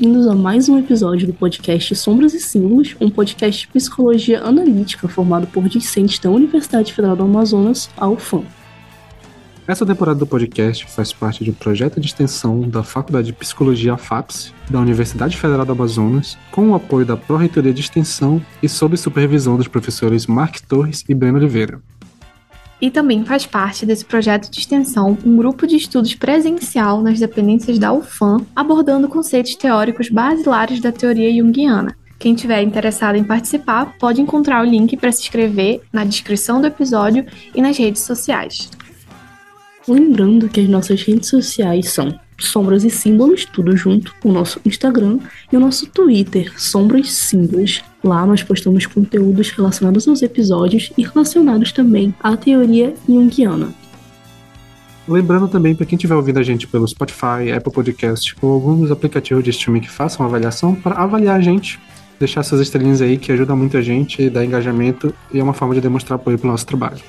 bem-vindos a mais um episódio do podcast Sombras e Símbolos, um podcast de psicologia analítica formado por discentes da Universidade Federal do Amazonas, a UFAM. Essa temporada do podcast faz parte de um projeto de extensão da Faculdade de Psicologia FAPS da Universidade Federal do Amazonas, com o apoio da Pró-Reitoria de Extensão e sob supervisão dos professores Mark Torres e Breno Oliveira. E também faz parte desse projeto de extensão um grupo de estudos presencial nas dependências da UFAM, abordando conceitos teóricos basilares da teoria junguiana. Quem tiver interessado em participar pode encontrar o link para se inscrever na descrição do episódio e nas redes sociais. Lembrando que as nossas redes sociais são Sombras e Símbolos, tudo junto, o nosso Instagram e o nosso Twitter, Sombras Símbolos. Lá nós postamos conteúdos relacionados aos episódios e relacionados também à teoria junguiana. Lembrando também para quem estiver ouvindo a gente pelo Spotify, Apple Podcast ou alguns aplicativos de streaming que façam avaliação para avaliar a gente, deixar essas estrelinhas aí que ajuda muito a gente, dá engajamento e é uma forma de demonstrar apoio para o nosso trabalho.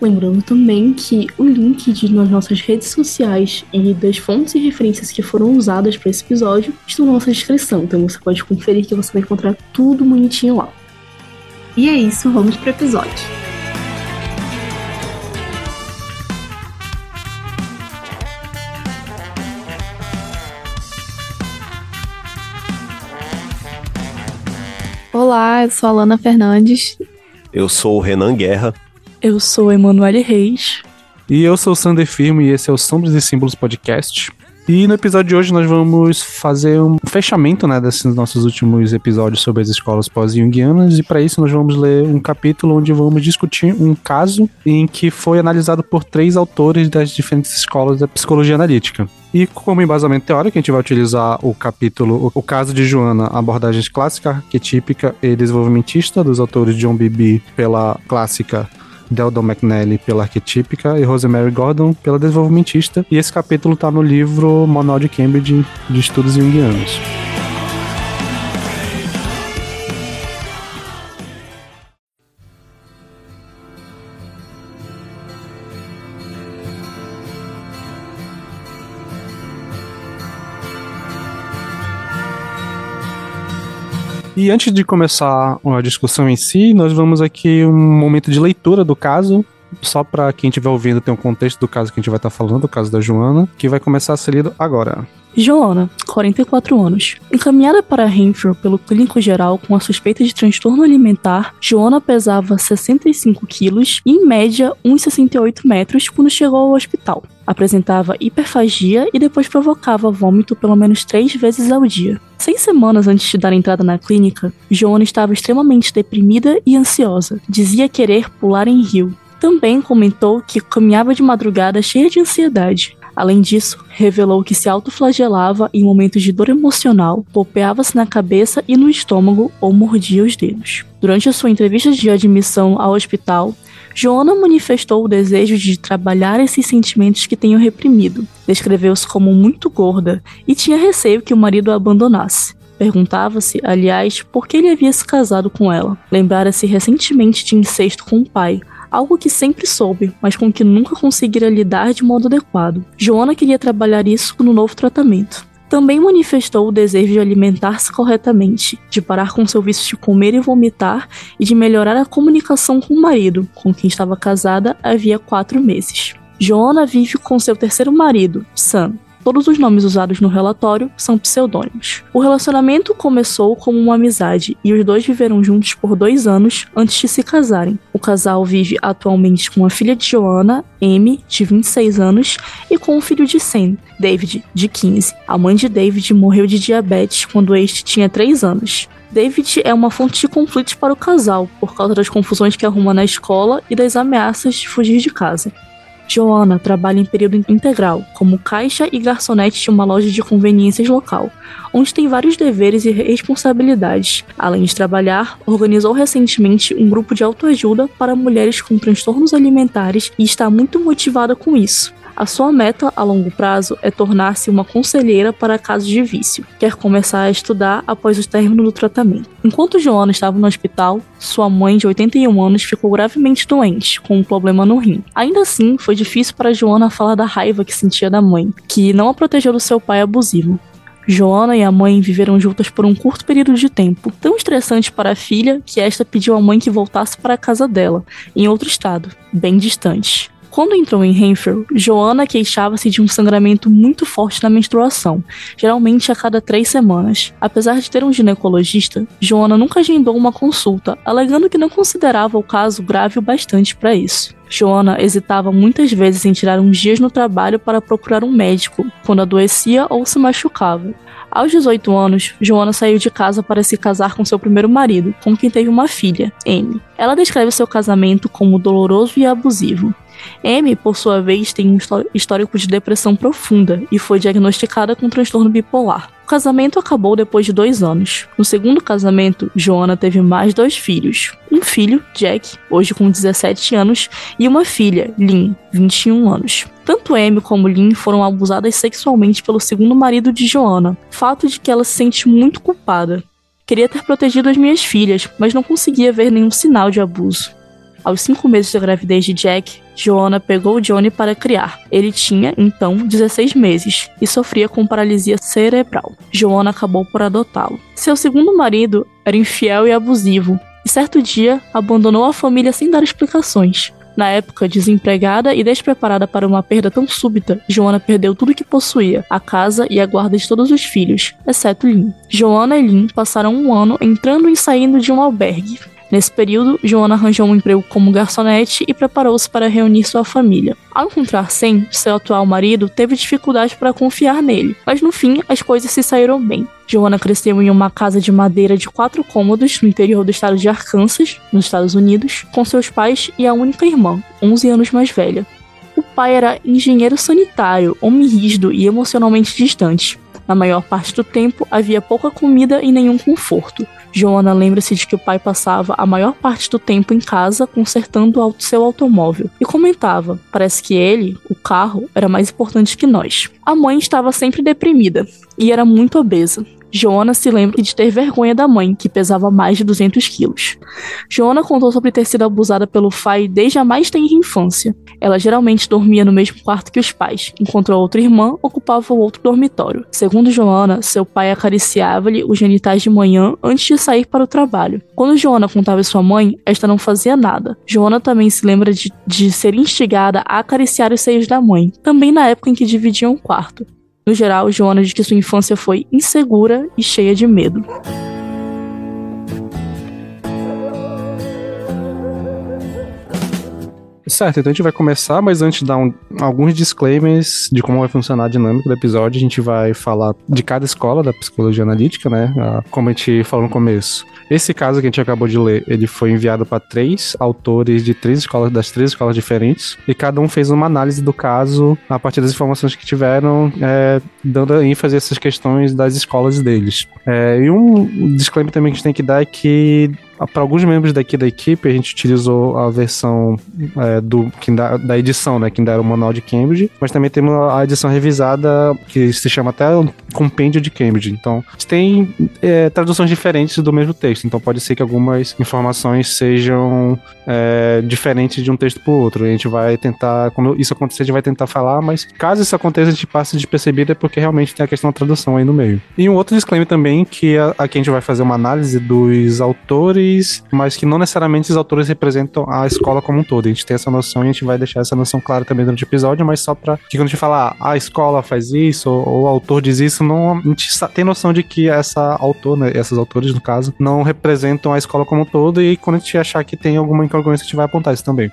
Lembrando também que o link de nas nossas redes sociais e das fontes e referências que foram usadas para esse episódio estão na nossa descrição, então você pode conferir que você vai encontrar tudo bonitinho lá. E é isso, vamos para o episódio. Olá, eu sou a Lana Fernandes. Eu sou o Renan Guerra. Eu sou Emanuele Reis. E eu sou o Sander Firmo e esse é o Sombras e Símbolos Podcast. E no episódio de hoje nós vamos fazer um fechamento né, desses nossos últimos episódios sobre as escolas pós-junguianas, e para isso nós vamos ler um capítulo onde vamos discutir um caso em que foi analisado por três autores das diferentes escolas da psicologia analítica. E como embasamento teórico, a gente vai utilizar o capítulo O Caso de Joana, abordagens clássica, arquetípica e desenvolvimentista, dos autores John Bibi pela clássica Deldon McNally pela arquetípica e Rosemary Gordon pela desenvolvimentista. E esse capítulo está no livro Manual de Cambridge de Estudos Jungianos. E antes de começar a discussão em si, nós vamos aqui um momento de leitura do caso, só para quem estiver ouvindo ter um contexto do caso que a gente vai estar tá falando, do caso da Joana, que vai começar a ser lido agora. Joana, 44 anos. Encaminhada para Renfrew pelo clínico geral com a suspeita de transtorno alimentar, Joana pesava 65 quilos e, em média, 1,68 metros quando chegou ao hospital. Apresentava hiperfagia e depois provocava vômito pelo menos três vezes ao dia. Seis semanas antes de dar entrada na clínica, Joana estava extremamente deprimida e ansiosa. Dizia querer pular em rio. Também comentou que caminhava de madrugada cheia de ansiedade. Além disso, revelou que se autoflagelava em momentos de dor emocional, golpeava-se na cabeça e no estômago ou mordia os dedos. Durante a sua entrevista de admissão ao hospital, Joana manifestou o desejo de trabalhar esses sentimentos que tenham reprimido. Descreveu-se como muito gorda e tinha receio que o marido a abandonasse. Perguntava-se, aliás, por que ele havia se casado com ela. Lembrara-se recentemente de incesto com o pai, algo que sempre soube, mas com que nunca conseguira lidar de modo adequado. Joana queria trabalhar isso no novo tratamento. Também manifestou o desejo de alimentar-se corretamente, de parar com seu vício de comer e vomitar e de melhorar a comunicação com o marido, com quem estava casada havia quatro meses. Joana vive com seu terceiro marido, Sam, Todos os nomes usados no relatório são pseudônimos. O relacionamento começou como uma amizade e os dois viveram juntos por dois anos antes de se casarem. O casal vive atualmente com a filha de Joanna, Amy, de 26 anos, e com o filho de Sam, David, de 15. A mãe de David morreu de diabetes quando este tinha 3 anos. David é uma fonte de conflitos para o casal, por causa das confusões que arruma na escola e das ameaças de fugir de casa. Joana trabalha em período integral, como caixa e garçonete de uma loja de conveniências local, onde tem vários deveres e responsabilidades. Além de trabalhar, organizou recentemente um grupo de autoajuda para mulheres com transtornos alimentares e está muito motivada com isso. A sua meta a longo prazo é tornar-se uma conselheira para casos de vício. Quer começar a estudar após o término do tratamento. Enquanto Joana estava no hospital, sua mãe de 81 anos ficou gravemente doente, com um problema no rim. Ainda assim, foi difícil para Joana falar da raiva que sentia da mãe, que não a protegeu do seu pai abusivo. Joana e a mãe viveram juntas por um curto período de tempo, tão estressante para a filha que esta pediu à mãe que voltasse para a casa dela, em outro estado, bem distante. Quando entrou em Renfield, Joana queixava-se de um sangramento muito forte na menstruação, geralmente a cada três semanas. Apesar de ter um ginecologista, Joana nunca agendou uma consulta, alegando que não considerava o caso grave o bastante para isso. Joana hesitava muitas vezes em tirar uns dias no trabalho para procurar um médico quando adoecia ou se machucava. Aos 18 anos, Joana saiu de casa para se casar com seu primeiro marido, com quem teve uma filha, Amy. Ela descreve seu casamento como doloroso e abusivo. Amy, por sua vez, tem um histórico de depressão profunda e foi diagnosticada com transtorno bipolar. O casamento acabou depois de dois anos. No segundo casamento, Joana teve mais dois filhos. Um filho, Jack, hoje com 17 anos, e uma filha, Lynn, 21 anos. Tanto Amy como Lynn foram abusadas sexualmente pelo segundo marido de Joana, fato de que ela se sente muito culpada. Queria ter protegido as minhas filhas, mas não conseguia ver nenhum sinal de abuso. Aos cinco meses da gravidez de Jack, Joanna pegou Johnny para criar. Ele tinha, então, 16 meses e sofria com paralisia cerebral. Joanna acabou por adotá-lo. Seu segundo marido era infiel e abusivo, e certo dia abandonou a família sem dar explicações. Na época, desempregada e despreparada para uma perda tão súbita, Joana perdeu tudo que possuía, a casa e a guarda de todos os filhos, exceto Lynn. Joana e Lynn passaram um ano entrando e saindo de um albergue. Nesse período, Joana arranjou um emprego como garçonete e preparou-se para reunir sua família. Ao encontrar Sam, seu atual marido, teve dificuldade para confiar nele, mas no fim as coisas se saíram bem. Joana cresceu em uma casa de madeira de quatro cômodos no interior do estado de Arkansas, nos Estados Unidos, com seus pais e a única irmã, 11 anos mais velha. O pai era engenheiro sanitário, homem rígido e emocionalmente distante. Na maior parte do tempo, havia pouca comida e nenhum conforto. Joana lembra-se de que o pai passava a maior parte do tempo em casa consertando seu automóvel e comentava: parece que ele, o carro, era mais importante que nós. A mãe estava sempre deprimida e era muito obesa. Joana se lembra de ter vergonha da mãe, que pesava mais de 200 quilos. Joana contou sobre ter sido abusada pelo pai desde a mais tenra infância. Ela geralmente dormia no mesmo quarto que os pais, enquanto a outra irmã ocupava o outro dormitório. Segundo Joana, seu pai acariciava-lhe os genitais de manhã antes de sair para o trabalho. Quando Joana contava sua mãe, esta não fazia nada. Joana também se lembra de, de ser instigada a acariciar os seios da mãe, também na época em que dividiam o quarto. No geral, Joana diz que sua infância foi insegura e cheia de medo. Certo, então a gente vai começar, mas antes de dar um, alguns disclaimers de como vai funcionar a dinâmica do episódio, a gente vai falar de cada escola da psicologia analítica, né? Como a gente falou no começo. Esse caso que a gente acabou de ler, ele foi enviado para três autores de três escolas, das três escolas diferentes, e cada um fez uma análise do caso a partir das informações que tiveram, é, dando ênfase a essas questões das escolas deles. É, e um disclaimer também que a gente tem que dar é que para alguns membros daqui da equipe, a gente utilizou a versão é, do, da, da, edição, né? Que ainda era o manual de Cambridge, mas também temos a edição revisada, que se chama até Compêndio de Cambridge. Então, tem é, traduções diferentes do mesmo texto, então pode ser que algumas informações sejam é, diferentes de um texto para o outro. A gente vai tentar, quando isso acontecer, a gente vai tentar falar, mas caso isso aconteça, a gente passe de percebido é porque realmente tem a questão da tradução aí no meio. E um outro disclaimer também, que aqui a gente vai fazer uma análise dos autores autores, mas que não necessariamente os autores representam a escola como um todo. A gente tem essa noção e a gente vai deixar essa noção clara também durante o episódio, mas só pra que quando a gente falar ah, a escola faz isso, ou, ou, o autor diz isso, não, a gente tem noção de que essa autor, né, esses autores, no caso, não representam a escola como um todo, e quando a gente achar que tem alguma incongruência, a gente vai apontar isso também.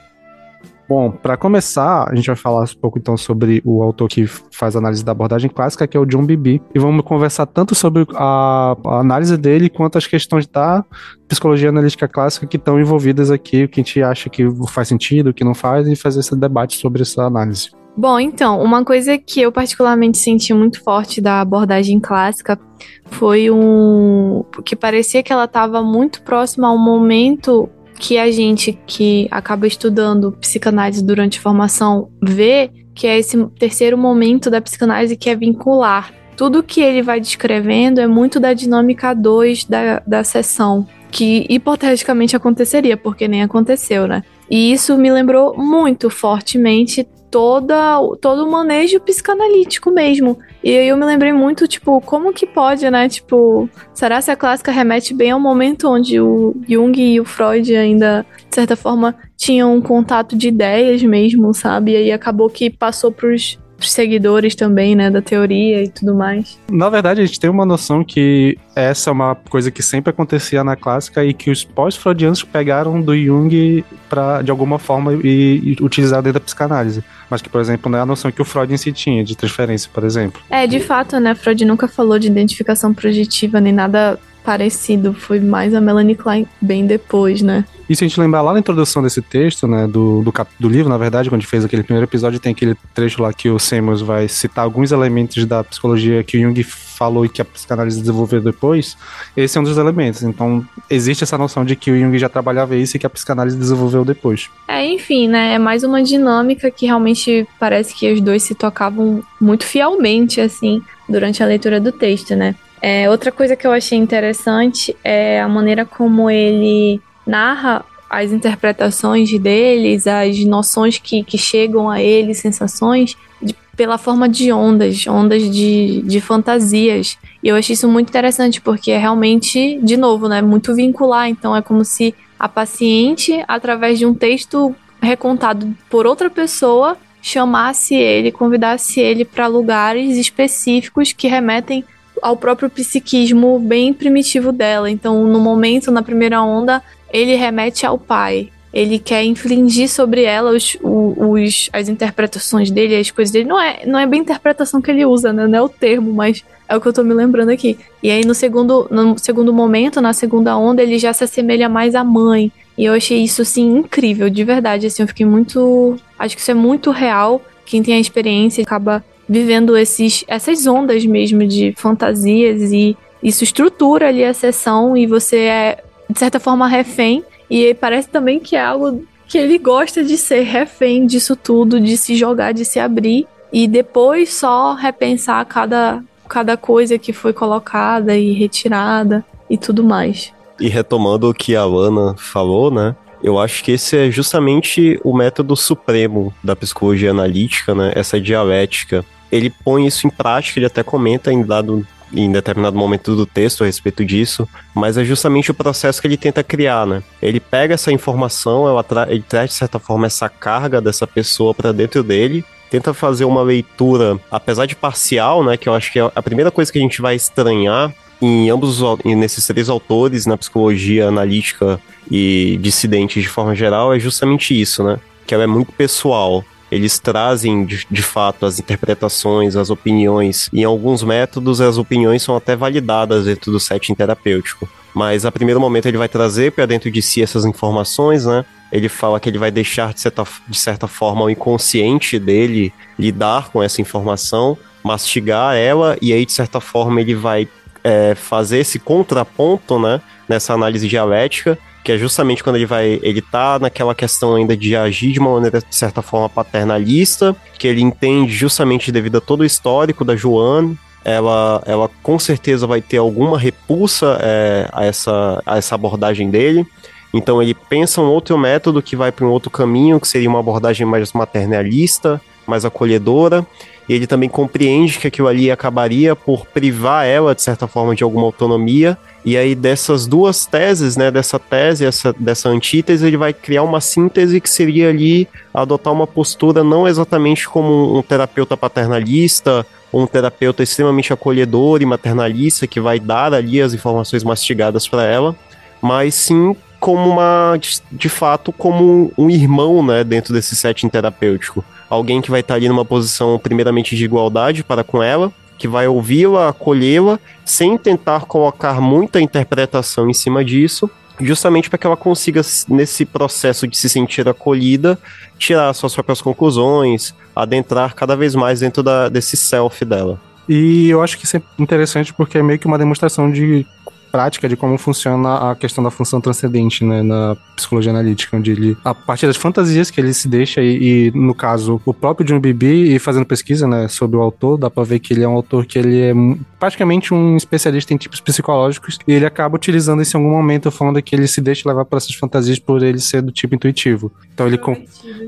Bom, para começar, a gente vai falar um pouco então sobre o autor que faz análise da abordagem clássica, que é o John Bibi, e vamos conversar tanto sobre a, a análise dele quanto as questões da psicologia analítica clássica que estão envolvidas aqui, o que a gente acha que faz sentido, o que não faz, e fazer esse debate sobre essa análise. Bom, então, uma coisa que eu particularmente senti muito forte da abordagem clássica foi um. que parecia que ela estava muito próxima ao momento que a gente que acaba estudando psicanálise durante a formação vê que é esse terceiro momento da psicanálise que é vincular. Tudo que ele vai descrevendo é muito da dinâmica 2 da, da sessão, que hipoteticamente aconteceria, porque nem aconteceu, né? E isso me lembrou muito fortemente toda, todo o manejo psicanalítico mesmo. E aí eu me lembrei muito, tipo, como que pode, né? Tipo, será se a clássica remete bem ao momento onde o Jung e o Freud ainda, de certa forma, tinham um contato de ideias mesmo, sabe? E aí acabou que passou pros seguidores também, né, da teoria e tudo mais. Na verdade, a gente tem uma noção que essa é uma coisa que sempre acontecia na clássica e que os pós-freudianos pegaram do Jung para de alguma forma e, e utilizar dentro da psicanálise. Mas que, por exemplo, não é a noção que o Freud em si tinha de transferência, por exemplo. É, de fato, né, Freud nunca falou de identificação projetiva nem nada parecido. Foi mais a Melanie Klein bem depois, né? E se a gente lembrar lá na introdução desse texto, né, do, do, do, livro, na verdade, quando a gente fez aquele primeiro episódio, tem aquele trecho lá que o Semos vai citar alguns elementos da psicologia que o Jung falou e que a psicanálise desenvolveu depois. Esse é um dos elementos. Então, existe essa noção de que o Jung já trabalhava isso e que a psicanálise desenvolveu depois. É, enfim, né, é mais uma dinâmica que realmente parece que os dois se tocavam muito fielmente, assim, durante a leitura do texto, né? É, outra coisa que eu achei interessante é a maneira como ele narra as interpretações deles, as noções que, que chegam a ele, sensações, de, pela forma de ondas, ondas de, de fantasias. E eu achei isso muito interessante, porque é realmente, de novo, né, muito vincular. Então é como se a paciente, através de um texto recontado por outra pessoa, chamasse ele, convidasse ele para lugares específicos que remetem ao próprio psiquismo bem primitivo dela. Então, no momento, na primeira onda, ele remete ao pai. Ele quer infligir sobre ela os, os, as interpretações dele, as coisas dele. Não é, não é bem interpretação que ele usa, né? Não é o termo, mas é o que eu tô me lembrando aqui. E aí, no segundo, no segundo momento, na segunda onda, ele já se assemelha mais à mãe. E eu achei isso, assim, incrível, de verdade. Assim, eu fiquei muito. Acho que isso é muito real. Quem tem a experiência acaba vivendo esses, essas ondas mesmo de fantasias e isso estrutura ali a sessão e você é, de certa forma, refém. E parece também que é algo que ele gosta de ser refém disso tudo, de se jogar, de se abrir e depois só repensar cada, cada coisa que foi colocada e retirada e tudo mais. E retomando o que a Lana falou, né? Eu acho que esse é justamente o método supremo da psicologia analítica, né? Essa dialética ele põe isso em prática, ele até comenta em dado em determinado momento do texto a respeito disso, mas é justamente o processo que ele tenta criar, né? Ele pega essa informação, ele traz de certa forma essa carga dessa pessoa para dentro dele, tenta fazer uma leitura, apesar de parcial, né? Que eu acho que é a primeira coisa que a gente vai estranhar em ambos nesses três autores, na psicologia analítica e dissidente de forma geral, é justamente isso, né? Que ela é muito pessoal eles trazem de, de fato as interpretações, as opiniões. Em alguns métodos, as opiniões são até validadas dentro do setting terapêutico. Mas a primeiro momento ele vai trazer para dentro de si essas informações, né? Ele fala que ele vai deixar de certa, de certa forma o inconsciente dele lidar com essa informação, mastigar ela, e aí de certa forma ele vai é, fazer esse contraponto, né? Nessa análise dialética, que é justamente quando ele vai, ele tá naquela questão ainda de agir de uma maneira de certa forma paternalista, que ele entende justamente devido a todo o histórico da Joana, ela, ela com certeza vai ter alguma repulsa é, a, essa, a essa abordagem dele. Então ele pensa um outro método que vai para um outro caminho, que seria uma abordagem mais maternalista, mais acolhedora. E ele também compreende que aquilo ali acabaria por privar ela, de certa forma, de alguma autonomia e aí, dessas duas teses, né, dessa tese, essa, dessa antítese, ele vai criar uma síntese que seria ali adotar uma postura não exatamente como um terapeuta paternalista, ou um terapeuta extremamente acolhedor e maternalista que vai dar ali as informações mastigadas para ela, mas sim como uma, de, fato, como um irmão, né, dentro desse setting terapêutico. Alguém que vai estar ali numa posição primeiramente de igualdade para com ela, que vai ouvi-la, acolhê-la, sem tentar colocar muita interpretação em cima disso, justamente para que ela consiga, nesse processo de se sentir acolhida, tirar suas próprias conclusões, adentrar cada vez mais dentro da, desse self dela. E eu acho que isso é interessante porque é meio que uma demonstração de prática de como funciona a questão da função transcendente, né, na psicologia analítica, onde ele, a partir das fantasias que ele se deixa, e, e no caso, o próprio John Bibi, e fazendo pesquisa, né, sobre o autor, dá pra ver que ele é um autor que ele é praticamente um especialista em tipos psicológicos, e ele acaba utilizando isso em algum momento, falando que ele se deixa levar por essas fantasias por ele ser do tipo intuitivo. Então ele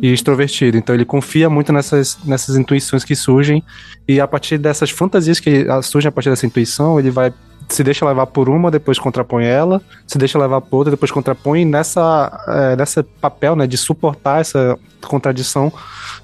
e extrovertido. Então ele confia muito nessas, nessas intuições que surgem, e a partir dessas fantasias que surgem a partir dessa intuição, ele vai se deixa levar por uma, depois contrapõe ela, se deixa levar por outra, depois contrapõe, e nessa, é, nessa papel né, de suportar essa contradição,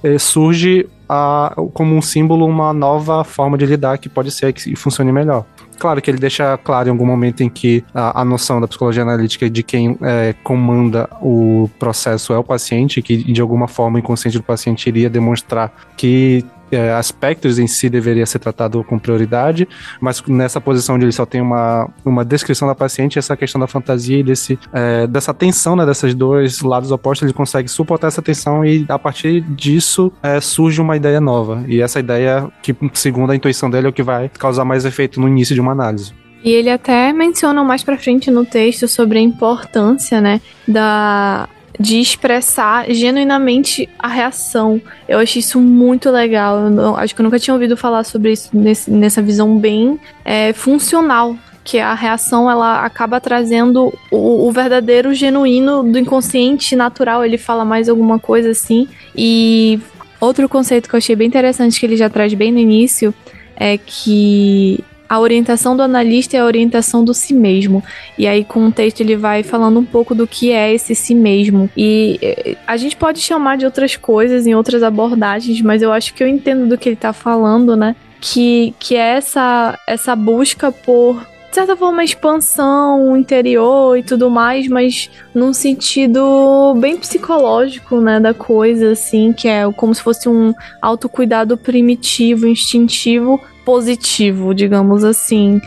é, surge a, como um símbolo uma nova forma de lidar que pode ser que funcione melhor. Claro que ele deixa claro em algum momento em que a, a noção da psicologia analítica de quem é, comanda o processo é o paciente, que de alguma forma o inconsciente do paciente iria demonstrar que é, aspectos em si deveria ser tratado com prioridade, mas nessa posição onde ele só tem uma, uma descrição da paciente, essa questão da fantasia e desse, é, dessa tensão, né, desses dois lados opostos, ele consegue suportar essa tensão e a partir disso é, surge uma ideia nova. E essa ideia, que segundo a intuição dele, é o que vai causar mais efeito no início de uma análise. E ele até menciona mais para frente no texto sobre a importância, né, da de expressar genuinamente a reação. Eu achei isso muito legal. Não, acho que eu nunca tinha ouvido falar sobre isso nesse, nessa visão bem é, funcional. Que a reação ela acaba trazendo o, o, verdadeiro genuíno do inconsciente natural. Ele fala mais alguma coisa assim. E outro conceito que eu achei bem interessante que ele já traz bem no início é que a orientação do analista é a orientação do si mesmo. E aí, com o texto, ele vai falando um pouco do que é esse si mesmo. E eh, a gente pode chamar de outras coisas em outras abordagens, mas eu acho que eu entendo do que ele tá falando, né? Que, que é essa, essa busca por de certa forma, expansão interior e tudo mais, mas num sentido bem psicológico, né, da coisa, assim, que é como se fosse um autocuidado primitivo, instintivo, positivo, digamos assim.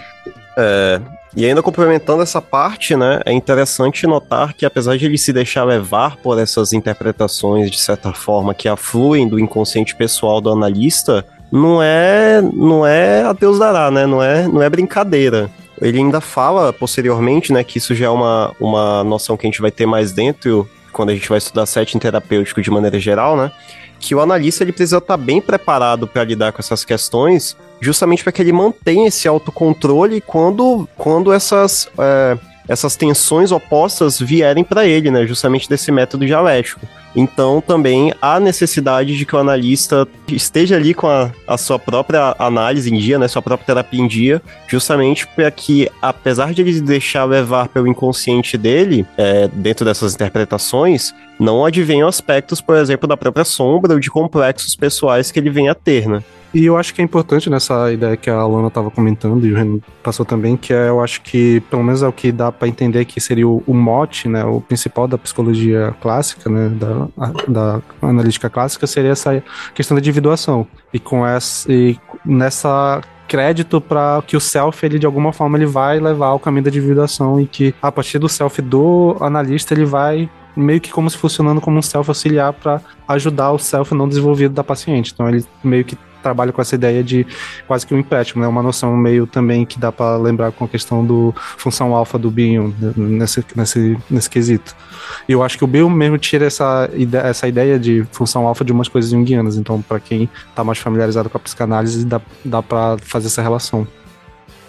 É, e ainda complementando essa parte, né, é interessante notar que apesar de ele se deixar levar por essas interpretações de certa forma que afluem do inconsciente pessoal do analista, não é, não é a Deus dará, né? Não é, não é brincadeira. Ele ainda fala posteriormente, né, que isso já é uma, uma noção que a gente vai ter mais dentro quando a gente vai estudar setting terapêutico de maneira geral, né? Que o analista ele precisa estar bem preparado para lidar com essas questões, justamente para que ele mantenha esse autocontrole quando, quando essas, é, essas tensões opostas vierem para ele, né? Justamente desse método dialético. Então também há necessidade de que o analista esteja ali com a, a sua própria análise em dia, né, sua própria terapia em dia, justamente para que, apesar de ele deixar levar pelo inconsciente dele, é, dentro dessas interpretações, não advenham aspectos, por exemplo, da própria sombra ou de complexos pessoais que ele venha a ter, né? E eu acho que é importante nessa ideia que a Alana estava comentando e o Renan passou também, que é, eu acho que, pelo menos é o que dá para entender que seria o, o, mote, né, o principal da psicologia clássica, né, da, da analítica clássica, seria essa questão da individuação. E com essa, e nessa crédito para que o self ele de alguma forma ele vai levar ao caminho da individuação e que a partir do self do analista ele vai meio que como se funcionando como um self auxiliar para ajudar o self não desenvolvido da paciente. Então ele meio que trabalho com essa ideia de quase que um empréstimo, né? Uma noção meio também que dá para lembrar com a questão do função alfa do Bill né? nesse, nesse, nesse quesito. E eu acho que o Bill mesmo tira essa ideia, essa ideia de função alfa de umas coisas junguianas. Então, para quem tá mais familiarizado com a psicanálise, dá, dá para fazer essa relação.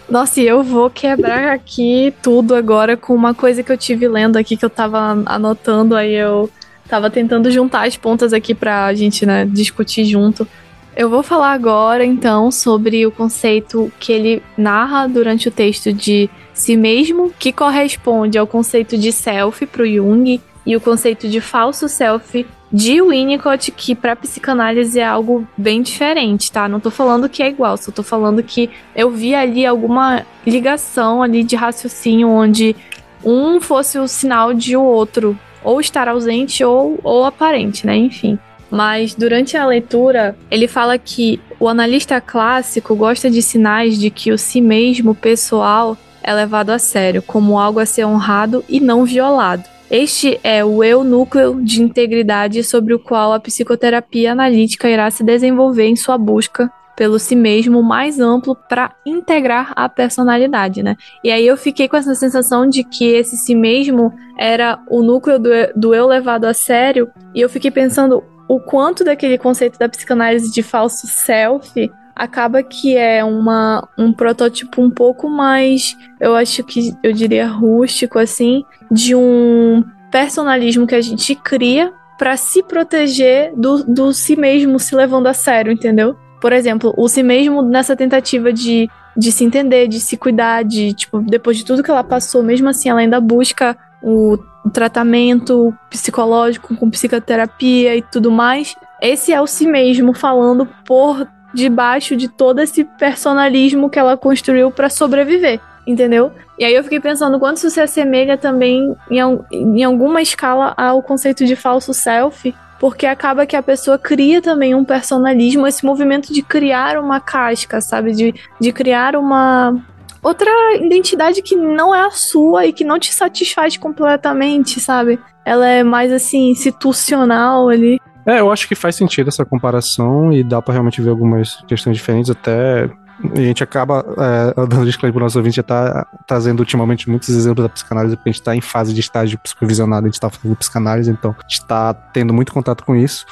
Nossa, e eu vou quebrar aqui tudo agora com uma coisa que eu tive lendo aqui que eu tava anotando, aí eu tava tentando juntar as pontas aqui pra gente, né, discutir junto. Eu vou falar agora, então, sobre o conceito que ele narra durante o texto de si mesmo, que corresponde ao conceito de self para o Jung, e o conceito de falso self de Winnicott, que para psicanálise é algo bem diferente, tá? Não tô falando que é igual, só tô falando que eu vi ali alguma ligação ali de raciocínio onde um fosse o sinal de o outro ou estar ausente ou, ou aparente, né? Enfim. Mas durante a leitura, ele fala que o analista clássico gosta de sinais de que o si mesmo pessoal é levado a sério, como algo a ser honrado e não violado. Este é o eu núcleo de integridade sobre o qual a psicoterapia analítica irá se desenvolver em sua busca pelo si mesmo mais amplo para integrar a personalidade, né? E aí eu fiquei com essa sensação de que esse si mesmo era o núcleo do, do eu levado a sério, e eu fiquei pensando o quanto daquele conceito da psicanálise de falso self acaba que é uma, um protótipo um pouco mais, eu acho que eu diria rústico assim, de um personalismo que a gente cria para se proteger do, do si mesmo se levando a sério, entendeu? Por exemplo, o si mesmo nessa tentativa de, de se entender, de se cuidar, de, tipo, depois de tudo que ela passou, mesmo assim, ela ainda busca o, tratamento psicológico com psicoterapia e tudo mais. Esse é o si mesmo falando por debaixo de todo esse personalismo que ela construiu para sobreviver, entendeu? E aí eu fiquei pensando quanto isso se assemelha também em, em alguma escala ao conceito de falso self, porque acaba que a pessoa cria também um personalismo, esse movimento de criar uma casca, sabe? De, de criar uma outra identidade que não é a sua e que não te satisfaz completamente, sabe? Ela é mais assim, institucional ali. É, eu acho que faz sentido essa comparação e dá para realmente ver algumas questões diferentes, até a gente acaba, é, dando disclaimer para o nosso ouvinte, já tá trazendo ultimamente muitos exemplos da psicanálise, porque a gente está em fase de estágio psicovisionado, a gente está fazendo psicanálise, então a gente está tendo muito contato com isso.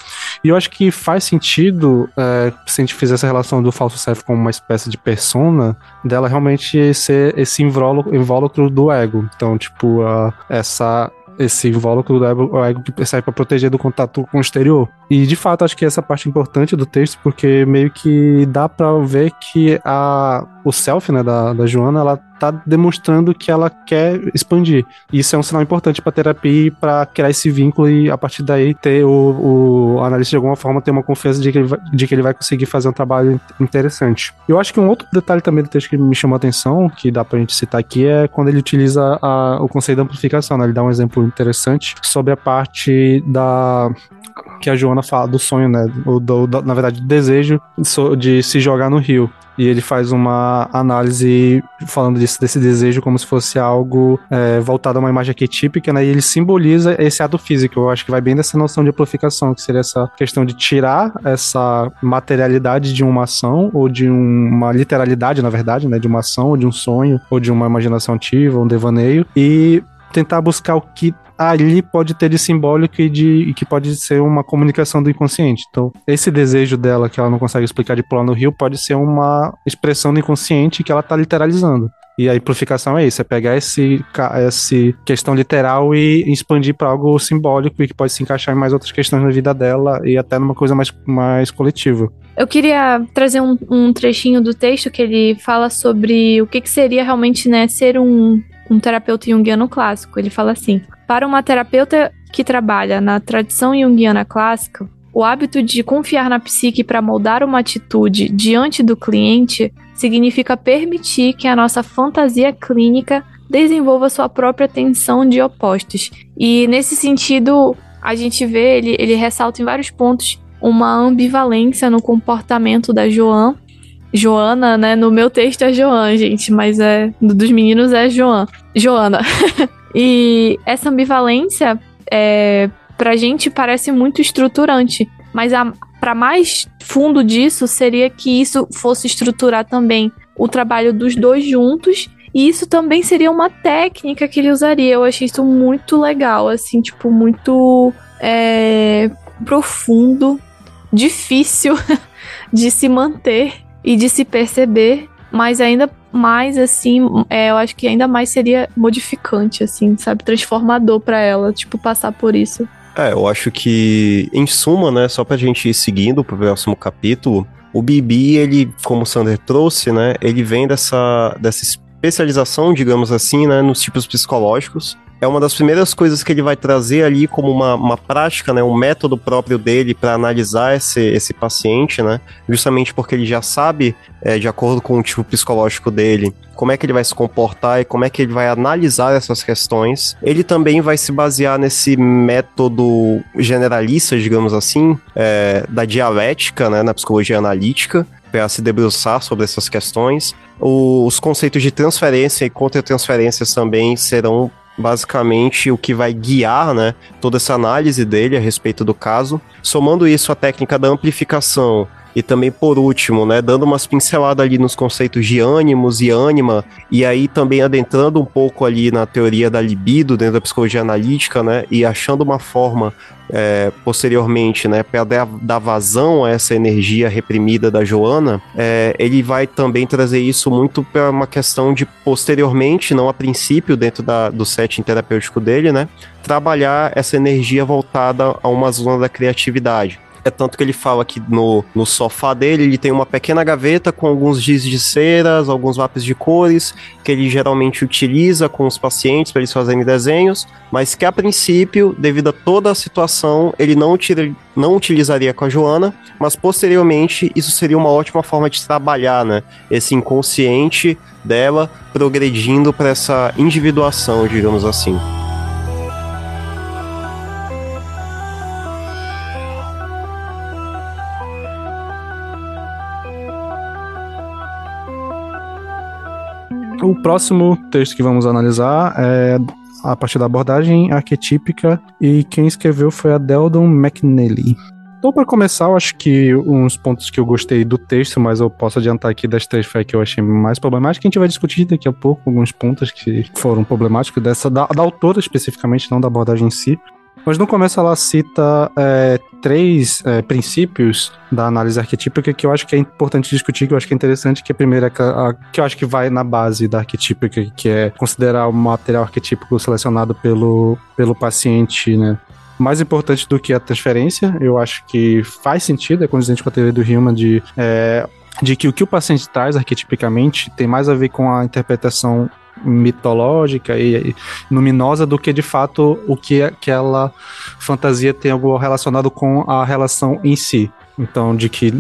E eu acho que faz sentido, é, se a gente fizer essa relação do falso self como uma espécie de persona, dela realmente ser esse invólucro, do ego. Então, tipo, uh, essa esse invólucro do ego que serve para proteger do contato com o exterior. E de fato, acho que essa parte é importante do texto, porque meio que dá para ver que a, o self, né, da, da Joana, ela tá demonstrando que ela quer expandir. Isso é um sinal importante para terapia e para criar esse vínculo e a partir daí ter o, o analista de alguma forma ter uma confiança de que, ele vai, de que ele vai conseguir fazer um trabalho interessante. Eu acho que um outro detalhe também do texto que me chamou a atenção, que dá pra gente citar aqui, é quando ele utiliza a, o conceito de amplificação, né? Ele dá um exemplo interessante sobre a parte da que a Joana fala do sonho, né? O, do, na verdade, do desejo de se jogar no rio. E ele faz uma análise falando disso, desse desejo como se fosse algo é, voltado a uma imagem arquetípica, né? E ele simboliza esse ato físico. Eu acho que vai bem dessa noção de amplificação, que seria essa questão de tirar essa materialidade de uma ação, ou de um, uma literalidade, na verdade, né? De uma ação, ou de um sonho, ou de uma imaginação ativa, um devaneio, e tentar buscar o que ali pode ter de simbólico e de que pode ser uma comunicação do inconsciente. Então, esse desejo dela que ela não consegue explicar de pular no rio pode ser uma expressão do inconsciente que ela está literalizando. E a amplificação é isso, é pegar esse, esse questão literal e expandir para algo simbólico e que pode se encaixar em mais outras questões na vida dela e até numa coisa mais, mais coletiva. Eu queria trazer um, um trechinho do texto que ele fala sobre o que, que seria realmente né, ser um, um terapeuta junguiano clássico. Ele fala assim: para uma terapeuta que trabalha na tradição junguiana clássica, o hábito de confiar na psique para moldar uma atitude diante do cliente significa permitir que a nossa fantasia clínica desenvolva sua própria tensão de opostos. E nesse sentido, a gente vê, ele, ele ressalta em vários pontos uma ambivalência no comportamento da Joan. Joana, né? No meu texto é Joan, gente, mas é dos meninos é Joan. Joana. E essa ambivalência, é, pra gente, parece muito estruturante. Mas para mais fundo disso, seria que isso fosse estruturar também o trabalho dos dois juntos. E isso também seria uma técnica que ele usaria. Eu achei isso muito legal, assim, tipo, muito é, profundo, difícil de se manter e de se perceber, mas ainda mais, assim, é, eu acho que ainda mais seria modificante, assim, sabe? Transformador para ela, tipo, passar por isso. É, eu acho que, em suma, né, só pra gente ir seguindo pro próximo capítulo, o Bibi, ele, como o Sander trouxe, né, ele vem dessa, dessa especialização, digamos assim, né, nos tipos psicológicos, é uma das primeiras coisas que ele vai trazer ali como uma, uma prática, né, um método próprio dele para analisar esse, esse paciente, né, justamente porque ele já sabe, é, de acordo com o tipo psicológico dele, como é que ele vai se comportar e como é que ele vai analisar essas questões. Ele também vai se basear nesse método generalista, digamos assim, é, da dialética, né, na psicologia analítica, para se debruçar sobre essas questões. Os conceitos de transferência e contra-transferências também serão basicamente o que vai guiar né, toda essa análise dele a respeito do caso. Somando isso à técnica da amplificação E também, por último, né, dando umas pinceladas ali nos conceitos de ânimos e ânima, e aí também adentrando um pouco ali na teoria da libido dentro da psicologia analítica, né, e achando uma forma é, posteriormente, né, para dar vazão a essa energia reprimida da Joana, é, ele vai também trazer isso muito para uma questão de posteriormente, não a princípio, dentro da, do setting terapêutico dele, né, trabalhar essa energia voltada a uma zona da criatividade. É tanto que ele fala que no, no sofá dele ele tem uma pequena gaveta com alguns giz de ceras, alguns lápis de cores, que ele geralmente utiliza com os pacientes para eles fazerem desenhos, mas que a princípio, devido a toda a situação, ele não, utiliza, não utilizaria com a Joana, mas posteriormente isso seria uma ótima forma de trabalhar, né? Esse inconsciente dela progredindo para essa individuação, digamos assim. O próximo texto que vamos analisar é a partir da abordagem arquetípica e quem escreveu foi a Deldon McNally. Então, para começar, eu acho que uns pontos que eu gostei do texto, mas eu posso adiantar aqui das três foi que eu achei mais problemático. A gente vai discutir daqui a pouco alguns pontos que foram problemáticos dessa da, da autora especificamente, não da abordagem em si. Mas no começo ela cita é, três é, princípios da análise arquetípica que eu acho que é importante discutir, que eu acho que é interessante, que a primeira é a, que eu acho que vai na base da arquetípica, que é considerar o material arquetípico selecionado pelo, pelo paciente, né? Mais importante do que a transferência, eu acho que faz sentido, é condizente com a teoria do Human de é, de que o que o paciente traz arquetipicamente tem mais a ver com a interpretação mitológica e, luminosa do que de fato o que aquela fantasia tem algo relacionado com a relação em si. Então, de que,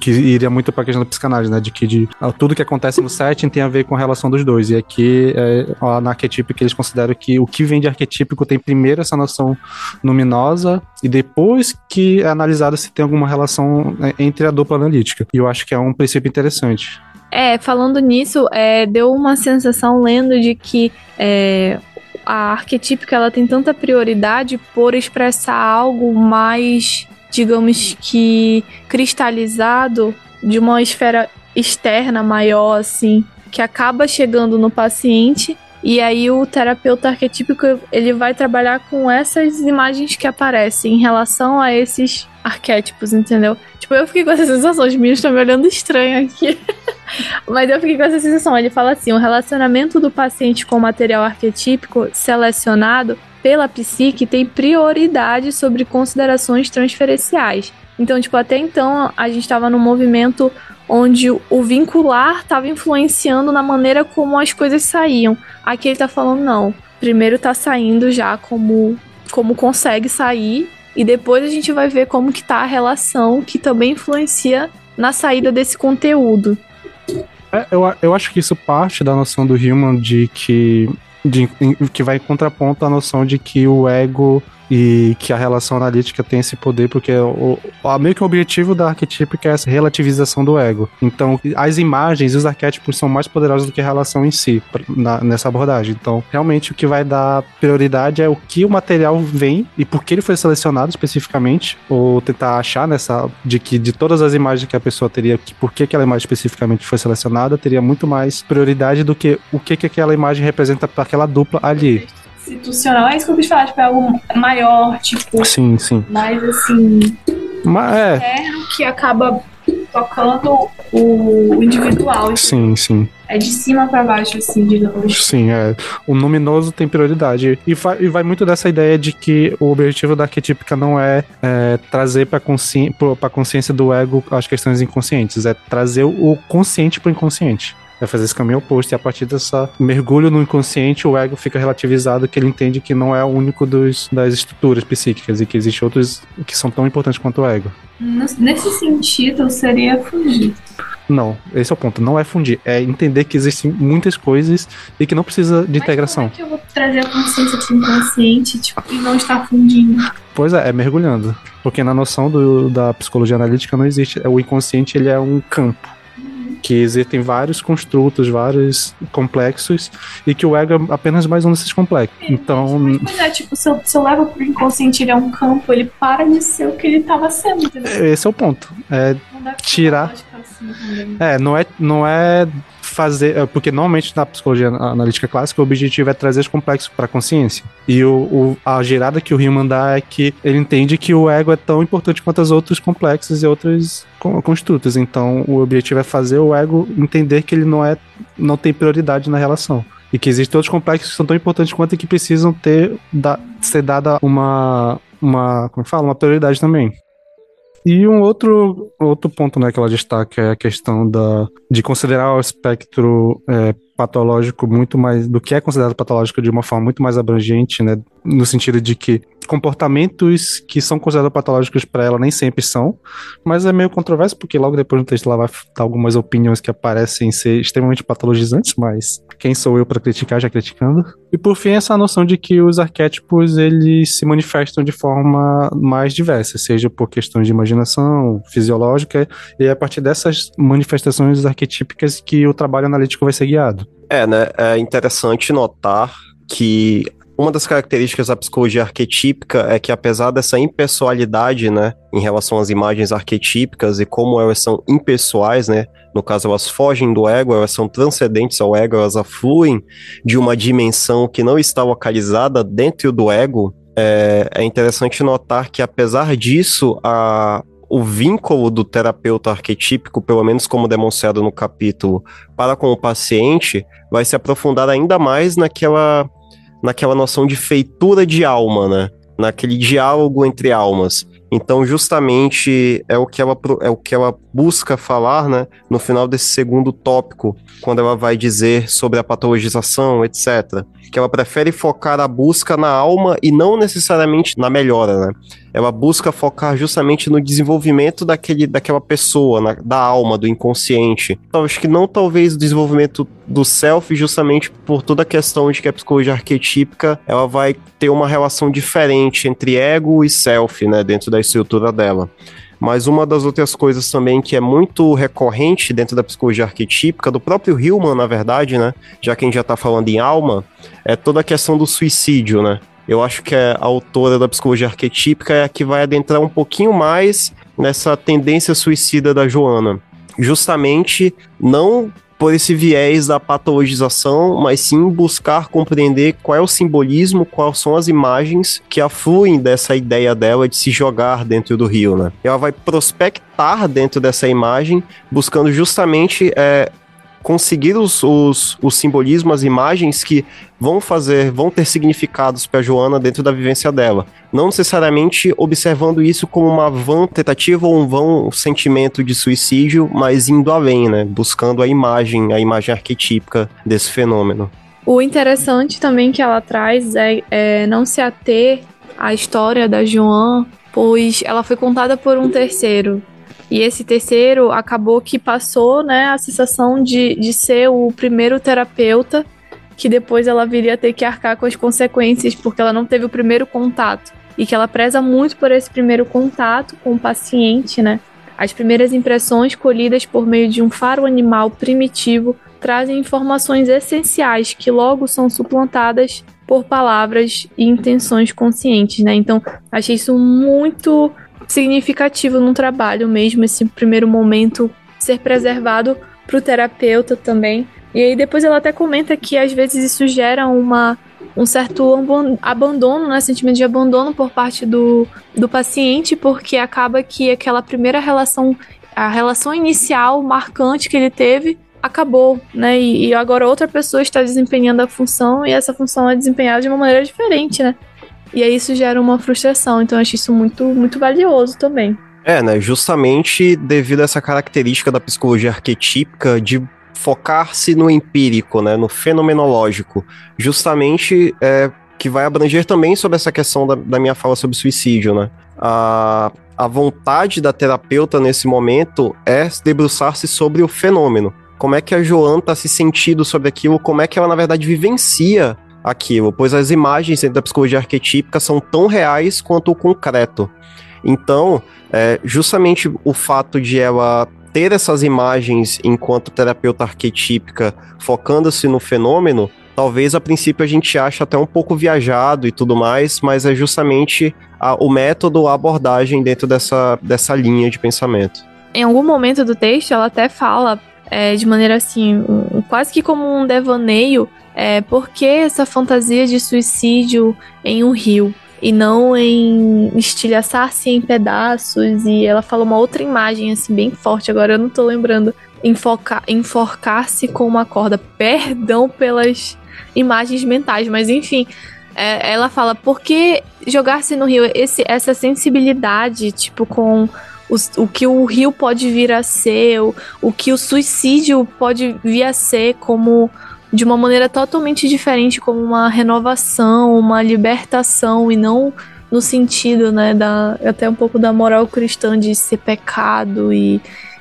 que iria muito para a questão da psicanálise, né? De que de, tudo que acontece no setting tem a ver com a relação dos dois. E aqui, é, na arquetípica, eles consideram que o que vem de arquetípico tem primeiro essa noção luminosa e depois que é analisado se tem alguma relação né, entre a dupla analítica. E eu acho que é um princípio interessante. É, falando nisso, é, deu uma sensação lendo de que é, a arquetípica ela tem tanta prioridade por expressar algo mais, digamos que cristalizado de uma esfera externa maior, assim, que acaba chegando no paciente. E aí o terapeuta arquetípico ele vai trabalhar com essas imagens que aparecem em relação a esses arquétipos, entendeu? Tipo, eu fiquei com essa sensação, os meninos estão me olhando estranho aqui. Mas eu fiquei com essa sensação. Ele fala assim: o relacionamento do paciente com o material arquetípico selecionado pela psique tem prioridade sobre considerações transferenciais. Então, tipo, até então a gente estava num movimento onde o vincular estava influenciando na maneira como as coisas saíam. Aqui ele tá falando, não. Primeiro tá saindo já como, como consegue sair e depois a gente vai ver como que tá a relação que também influencia na saída desse conteúdo. É, eu, eu acho que isso parte da noção do Human de que, de, que vai em contraponto à noção de que o ego e que a relação analítica tem esse poder, porque o, o, meio que o objetivo da arquetípica é essa relativização do ego. Então, as imagens e os arquétipos são mais poderosos do que a relação em si, na, nessa abordagem. Então, realmente, o que vai dar prioridade é o que o material vem e por que ele foi selecionado especificamente, ou tentar achar nessa, de que de todas as imagens que a pessoa teria, que por que aquela imagem especificamente foi selecionada, teria muito mais prioridade do que o que, que aquela imagem representa para aquela dupla ali institucional. É isso que eu quis falar, tipo, é algo maior, tipo. Sim, sim. Mais assim. Mas é. Interno que acaba tocando o individual. Sim, sim. É de cima para baixo, assim, digamos. Sim, é. O luminoso tem prioridade. E vai, e vai muito dessa ideia de que o objetivo da arquetípica não é, é trazer para consci... a consciência do ego as questões inconscientes, é trazer o consciente para o inconsciente é fazer esse caminho oposto. E a partir dessa mergulho no inconsciente, o ego fica relativizado que ele entende que não é o único dos, das estruturas psíquicas e que existem outros que são tão importantes quanto o ego. Nesse sentido, seria fugir. Não, esse é o ponto. Não é fundir. É entender que existem muitas coisas e que não precisa de Mas integração. Como é que eu vou trazer a consciência do inconsciente tipo, e não estar fundindo? Pois é, é mergulhando. Porque na noção do, da psicologia analítica não existe. O inconsciente ele é um campo que existem vários construtos, vários complexos, e que o ego é apenas mais um desses complexos. É, então. Mas é, tipo, se eu, se eu levo pro inconsciente ele é um campo, ele para de ser o que ele estava sendo. Entendeu? Esse é o ponto. É, tirar. Assim, é, não é, não é fazer. é, Porque normalmente na psicologia analítica clássica o objetivo é trazer os complexos para a consciência. E o, o- a girada que o Hillman dá é que ele entende que o ego é tão importante quanto os outros complexos e outros con- construtos. Então o objetivo é fazer o ego entender que ele não é não tem prioridade na relação. E que existem outros complexos que são tão importantes quanto e que precisam ter da, ser dada uma, uma, como fala, uma prioridade também. E um outro, outro ponto né, que ela destaca é a questão da, de considerar o espectro é, patológico muito mais do que é considerado patológico de uma forma muito mais abrangente, né, no sentido de que comportamentos que são considerados patológicos para ela nem sempre são, mas é meio controverso porque logo depois no texto ela vai dar algumas opiniões que aparecem ser extremamente patologizantes, mas quem sou eu para criticar já criticando? E por fim essa noção de que os arquétipos eles se manifestam de forma mais diversa, seja por questões de imaginação fisiológica e é a partir dessas manifestações arquetípicas que o trabalho analítico vai ser guiado. É, né? É interessante notar que uma das características da psicologia arquetípica é que, apesar dessa impessoalidade, né, em relação às imagens arquetípicas e como elas são impessoais, né, no caso elas fogem do ego, elas são transcendentes ao ego, elas afluem de uma dimensão que não está localizada dentro do ego, é, é interessante notar que, apesar disso, a, o vínculo do terapeuta arquetípico, pelo menos como demonstrado no capítulo, para com o paciente, vai se aprofundar ainda mais naquela, naquela noção de feitura de alma, né? Naquele diálogo entre almas. Então, justamente é o que ela, é o que ela busca falar, né? No final desse segundo tópico, quando ela vai dizer sobre a patologização, etc. Que ela prefere focar a busca na alma e não necessariamente na melhora, né? Ela busca focar justamente no desenvolvimento daquele, daquela pessoa, na- da alma, do inconsciente. Então, acho que não talvez o desenvolvimento do self, justamente por toda a questão de que a psicologia arquetípica ela vai ter uma relação diferente entre ego e self, né, dentro da estrutura dela. Mas uma das outras coisas também que é muito recorrente dentro da psicologia arquetípica, do próprio Hillman, na verdade, né, já que a gente já tá falando em alma, é toda a questão do suicídio, né? Eu acho que a autora da psicologia arquetípica é a que vai adentrar um pouquinho mais nessa tendência suicida da Joana. Justamente não por esse viés da patologização, mas sim buscar compreender qual é o simbolismo, quais são as imagens que afluem dessa ideia dela de se jogar dentro do rio, né? Ela vai prospectar dentro dessa imagem, buscando justamente é, conseguir os, os, os simbolismos, as imagens que vão fazer, vão ter significados para Joana dentro da vivência dela. Não necessariamente observando isso como uma vã tentativa ou um vão sentimento de suicídio, mas indo além, né? Buscando a imagem, a imagem arquetípica desse fenômeno. O interessante também que ela traz é, é não se ater à história da Joan, pois ela foi contada por um terceiro. E esse terceiro acabou que passou né, a sensação de, de ser o primeiro terapeuta, que depois ela viria a ter que arcar com as consequências, porque ela não teve o primeiro contato. E que ela preza muito por esse primeiro contato com o paciente, né? As primeiras impressões colhidas por meio de um faro animal primitivo trazem informações essenciais que logo são suplantadas por palavras e intenções conscientes, né? Então, achei isso muito significativo no trabalho mesmo, esse primeiro momento ser preservado para o terapeuta também. E aí depois ela até comenta que às vezes isso gera uma um certo abandono, né, sentimento de abandono por parte do, do paciente, porque acaba que aquela primeira relação, a relação inicial marcante que ele teve, acabou, né, e, e agora outra pessoa está desempenhando a função e essa função é desempenhada de uma maneira diferente, né. E aí isso gera uma frustração, então eu acho isso muito, muito valioso também. É, né? Justamente devido a essa característica da psicologia arquetípica de focar-se no empírico, né? No fenomenológico. Justamente é, que vai abranger também sobre essa questão da, da minha fala sobre suicídio, né? A, a vontade da terapeuta nesse momento é debruçar-se sobre o fenômeno. Como é que a Joan está se sentindo sobre aquilo, como é que ela, na verdade, vivencia aquilo, pois as imagens dentro da psicologia arquetípica são tão reais quanto o concreto. Então, é, justamente o fato de ela ter essas imagens enquanto terapeuta arquetípica, focando-se no fenômeno, talvez a princípio a gente ache até um pouco viajado e tudo mais, mas é justamente a- o método, a abordagem dentro dessa, dessa linha de pensamento. em algum momento do texto, ela até fala é, de maneira assim, quase que como um devaneio, é, por que essa fantasia de suicídio em um rio? e não em estilhaçar-se em pedaços. E ela fala uma outra imagem, assim, bem forte. Agora eu não tô lembrando. Enforcar-se com uma corda. Perdão pelas imagens mentais, mas enfim. É, ela fala, por que jogar-se no rio? Esse, essa sensibilidade, tipo, com o, o que o rio pode vir a ser, o, o que o suicídio pode vir a ser como de uma maneira totalmente diferente, como uma renovação, uma libertação e não no sentido, né, da até um pouco da moral cristã de ser pecado e,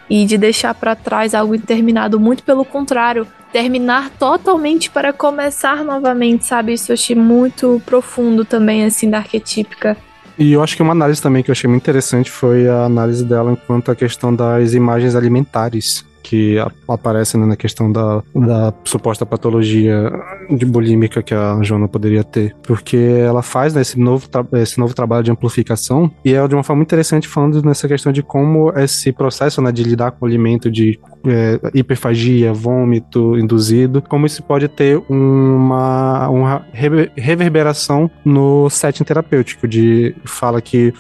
e de deixar para trás algo interminado, muito pelo contrário, terminar totalmente para começar novamente, sabe? Isso eu achei muito profundo também assim da arquetípica. E eu acho que uma análise também que eu achei muito interessante foi a análise dela enquanto a questão das imagens alimentares que aparece né, na questão da, da suposta patologia de bulímica que a Joana poderia ter. Porque ela faz né, esse, novo esse novo trabalho de amplificação e é de uma forma muito interessante falando nessa questão de como esse processo né, de lidar com o alimento, de é, hiperfagia, vômito induzido, como isso pode ter uma, uma reverberação no setting terapêutico, de fala que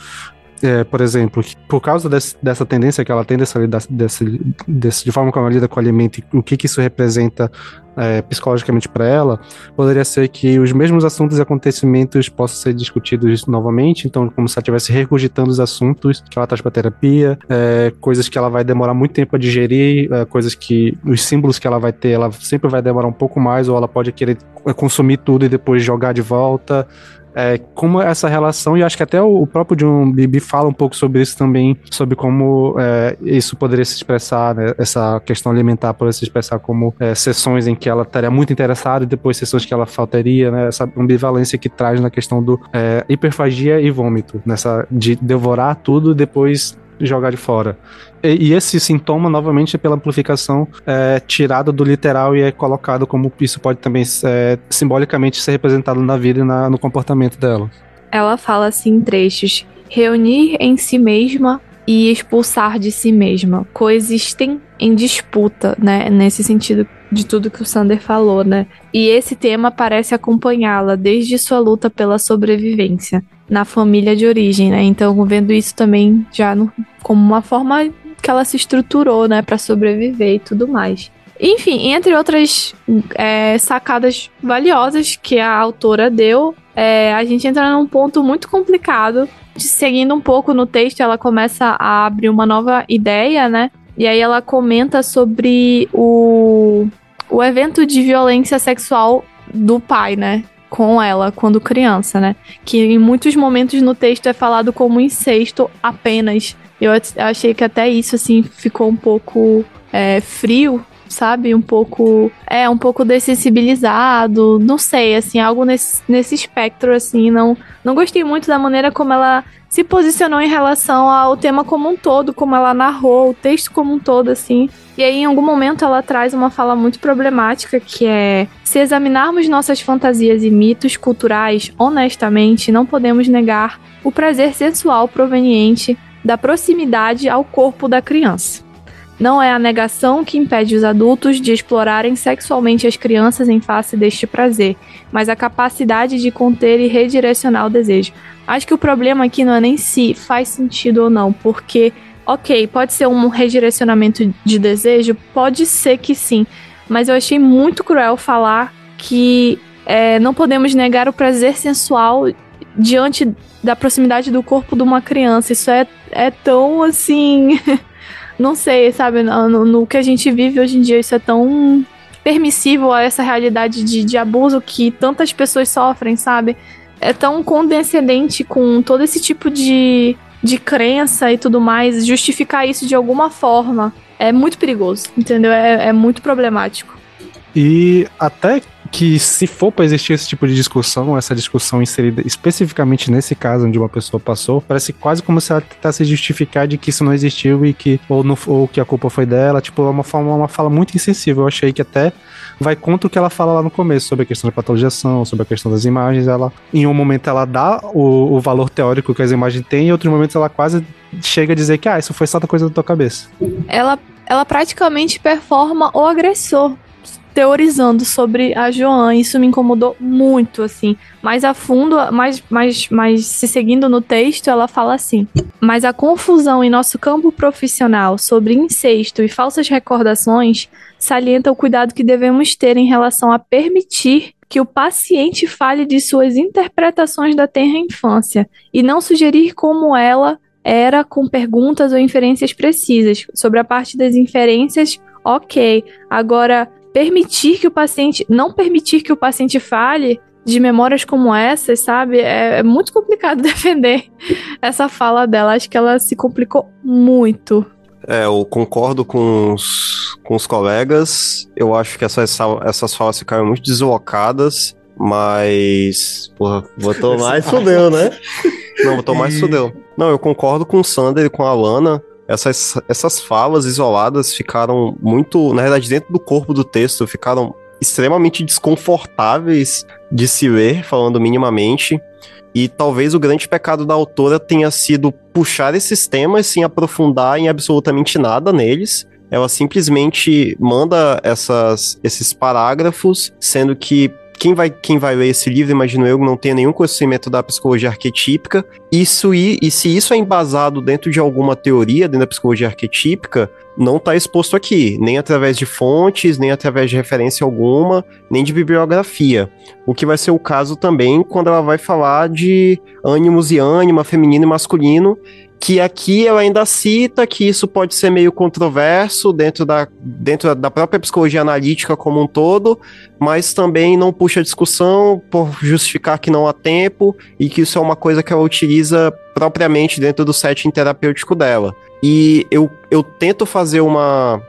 é, por exemplo, por causa desse, dessa tendência que ela tem dessa, desse, de forma como ela lida com o alimento e o que, que isso representa é, psicologicamente para ela, poderia ser que os mesmos assuntos e acontecimentos possam ser discutidos novamente, então como se ela estivesse regurgitando os assuntos que ela traz para terapia, é, coisas que ela vai demorar muito tempo a digerir, é, coisas que os símbolos que ela vai ter, ela sempre vai demorar um pouco mais, ou ela pode querer consumir tudo e depois jogar de volta é, como essa relação, e acho que até o, próprio John Bibi fala um pouco sobre isso também, sobre como é, isso poderia se expressar, né, essa questão alimentar poderia se expressar como é, sessões em que ela estaria muito interessada e depois sessões que ela faltaria, né, essa ambivalência que traz na questão do é, hiperfagia e vômito, nessa de devorar tudo e depois jogar de fora. E, esse sintoma, novamente, é pela amplificação é, tirada do literal e é colocado como isso pode também é, simbolicamente ser representado na vida e na, no comportamento dela. Ela fala assim em trechos: reunir em si mesma e expulsar de si mesma coexistem em disputa, né? Nesse sentido de tudo que o Sander falou, né? E esse tema parece acompanhá-la desde sua luta pela sobrevivência na família de origem, né? Então, vendo isso também já no, como uma forma que ela se estruturou, né, para sobreviver e tudo mais. Enfim, entre outras é, sacadas valiosas que a autora deu, é, a gente entra num ponto muito complicado. Seguindo um pouco no texto, ela começa a abrir uma nova ideia, né? E aí ela comenta sobre o, o evento de violência sexual do pai, né? Com ela, quando criança, né? Que em muitos momentos no texto é falado como incesto apenas. Eu achei que até isso, assim, ficou um pouco é, frio, sabe? Um pouco. É, um pouco dessensibilizado. Não sei, assim, algo nesse, nesse espectro, assim. Não, não gostei muito da maneira como ela se posicionou em relação ao tema como um todo, como ela narrou, o texto como um todo, assim. E aí, em algum momento, ela traz uma fala muito problemática que é: se examinarmos nossas fantasias e mitos culturais honestamente, não podemos negar o prazer sensual proveniente da proximidade ao corpo da criança. Não é a negação que impede os adultos de explorarem sexualmente as crianças em face deste prazer, mas a capacidade de conter e redirecionar o desejo. Acho que o problema aqui não é nem se faz sentido ou não, porque, ok, pode ser um redirecionamento de desejo, pode ser que sim, mas eu achei muito cruel falar que é, não podemos negar o prazer sensual diante da proximidade do corpo de uma criança. Isso é, é tão assim. não sei, sabe? No, no, que a gente vive hoje em dia, isso é tão permissível a essa realidade de, de abuso que tantas pessoas sofrem, sabe? É tão condescendente com todo esse tipo de, de crença e tudo mais. Justificar isso de alguma forma é muito perigoso, entendeu? É, é muito problemático. E até que se for para existir esse tipo de discussão, essa discussão inserida especificamente nesse caso onde uma pessoa passou, parece quase como se ela tentasse justificar de que isso não existiu e que ou, no, ou que a culpa foi dela, tipo, é uma forma uma fala muito insensível. Eu achei que até vai contra o que ela fala lá no começo sobre a questão da patologização, sobre a questão das imagens. Ela, em um momento, ela dá o, o valor teórico que as imagens têm, e em outros momentos ela quase chega a dizer que ah, isso foi só da coisa da tua cabeça. Ela, ela praticamente performa o agressor teorizando sobre a Joan. Isso me incomodou muito, assim. Mais a fundo, mais, mais, mais se seguindo no texto, ela fala assim: Mas a confusão em nosso campo profissional sobre incesto e falsas recordações salienta o cuidado que devemos ter em relação a permitir que o paciente fale de suas interpretações da tenra infância e não sugerir como ela era com perguntas ou inferências precisas. Sobre a parte das inferências, ok. Agora, permitir que o paciente, não permitir que o paciente fale de memórias como essas, sabe? É, é muito complicado defender essa fala dela. Acho que ela se complicou muito. É, eu concordo com os, com os colegas. Eu acho que essas, essas falas ficaram muito deslocadas, mas. Porra, botou mais fudeu, né? Não, botou mais fudeu. Não, eu concordo com o Sander e com a Lana essas, essas falas isoladas ficaram muito, na verdade, dentro do corpo do texto, ficaram extremamente desconfortáveis de se ler, falando minimamente. E talvez o grande pecado da autora tenha sido puxar esses temas sem aprofundar em absolutamente nada neles. Ela simplesmente manda essas, esses parágrafos, sendo que quem vai, quem vai ler esse livro, imagino eu, não tem nenhum conhecimento da psicologia arquetípica. Isso e, e se isso é embasado dentro de alguma teoria, dentro da psicologia arquetípica, não está exposto aqui, nem através de fontes, nem através de referência alguma, nem de bibliografia. O que vai ser o caso também quando ela vai falar de ânimos e ânima, feminino e masculino, que aqui ela ainda cita que isso pode ser meio controverso dentro da, dentro da própria psicologia analítica como um todo, mas também não puxa discussão por justificar que não há tempo e que isso é uma coisa que ela utiliza propriamente dentro do setting terapêutico dela. E eu, eu tento fazer uma,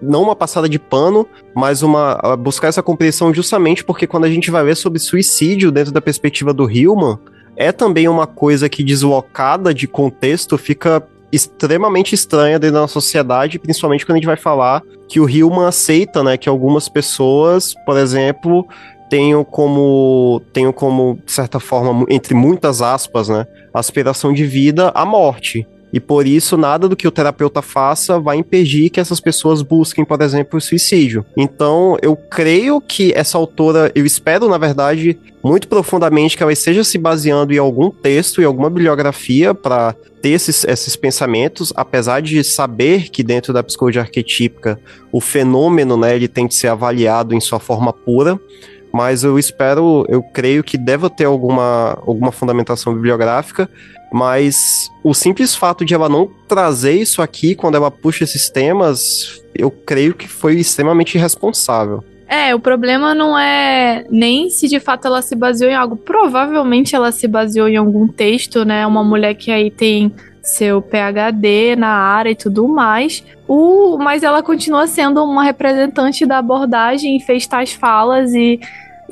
não uma passada de pano, mas uma buscar essa compreensão justamente porque quando a gente vai ver sobre suicídio dentro da perspectiva do Hillman, é também uma coisa que deslocada de contexto fica extremamente estranha dentro da sociedade, principalmente quando a gente vai falar que o Hillman aceita, né, que algumas pessoas, por exemplo, tenham como, tenham como, de certa forma, entre muitas aspas, né, aspiração de vida a morte. E por isso, nada do que o terapeuta faça vai impedir que essas pessoas busquem, por exemplo, o suicídio. Então, eu creio que essa autora, eu espero, na verdade, muito profundamente que ela esteja se baseando em algum texto, em alguma bibliografia para ter esses, esses pensamentos, apesar de saber que dentro da psicologia arquetípica o fenômeno, né, ele tem que ser avaliado em sua forma pura, mas eu espero, eu creio que deva ter alguma, alguma fundamentação bibliográfica, mas o simples fato de ela não trazer isso aqui quando ela puxa esses temas, eu creio que foi extremamente irresponsável. É, o problema não é nem se de fato ela se baseou em algo. Provavelmente ela se baseou em algum texto, né? Uma mulher que aí tem seu PhD na área e tudo mais. O, mas ela continua sendo uma representante da abordagem e fez tais falas e,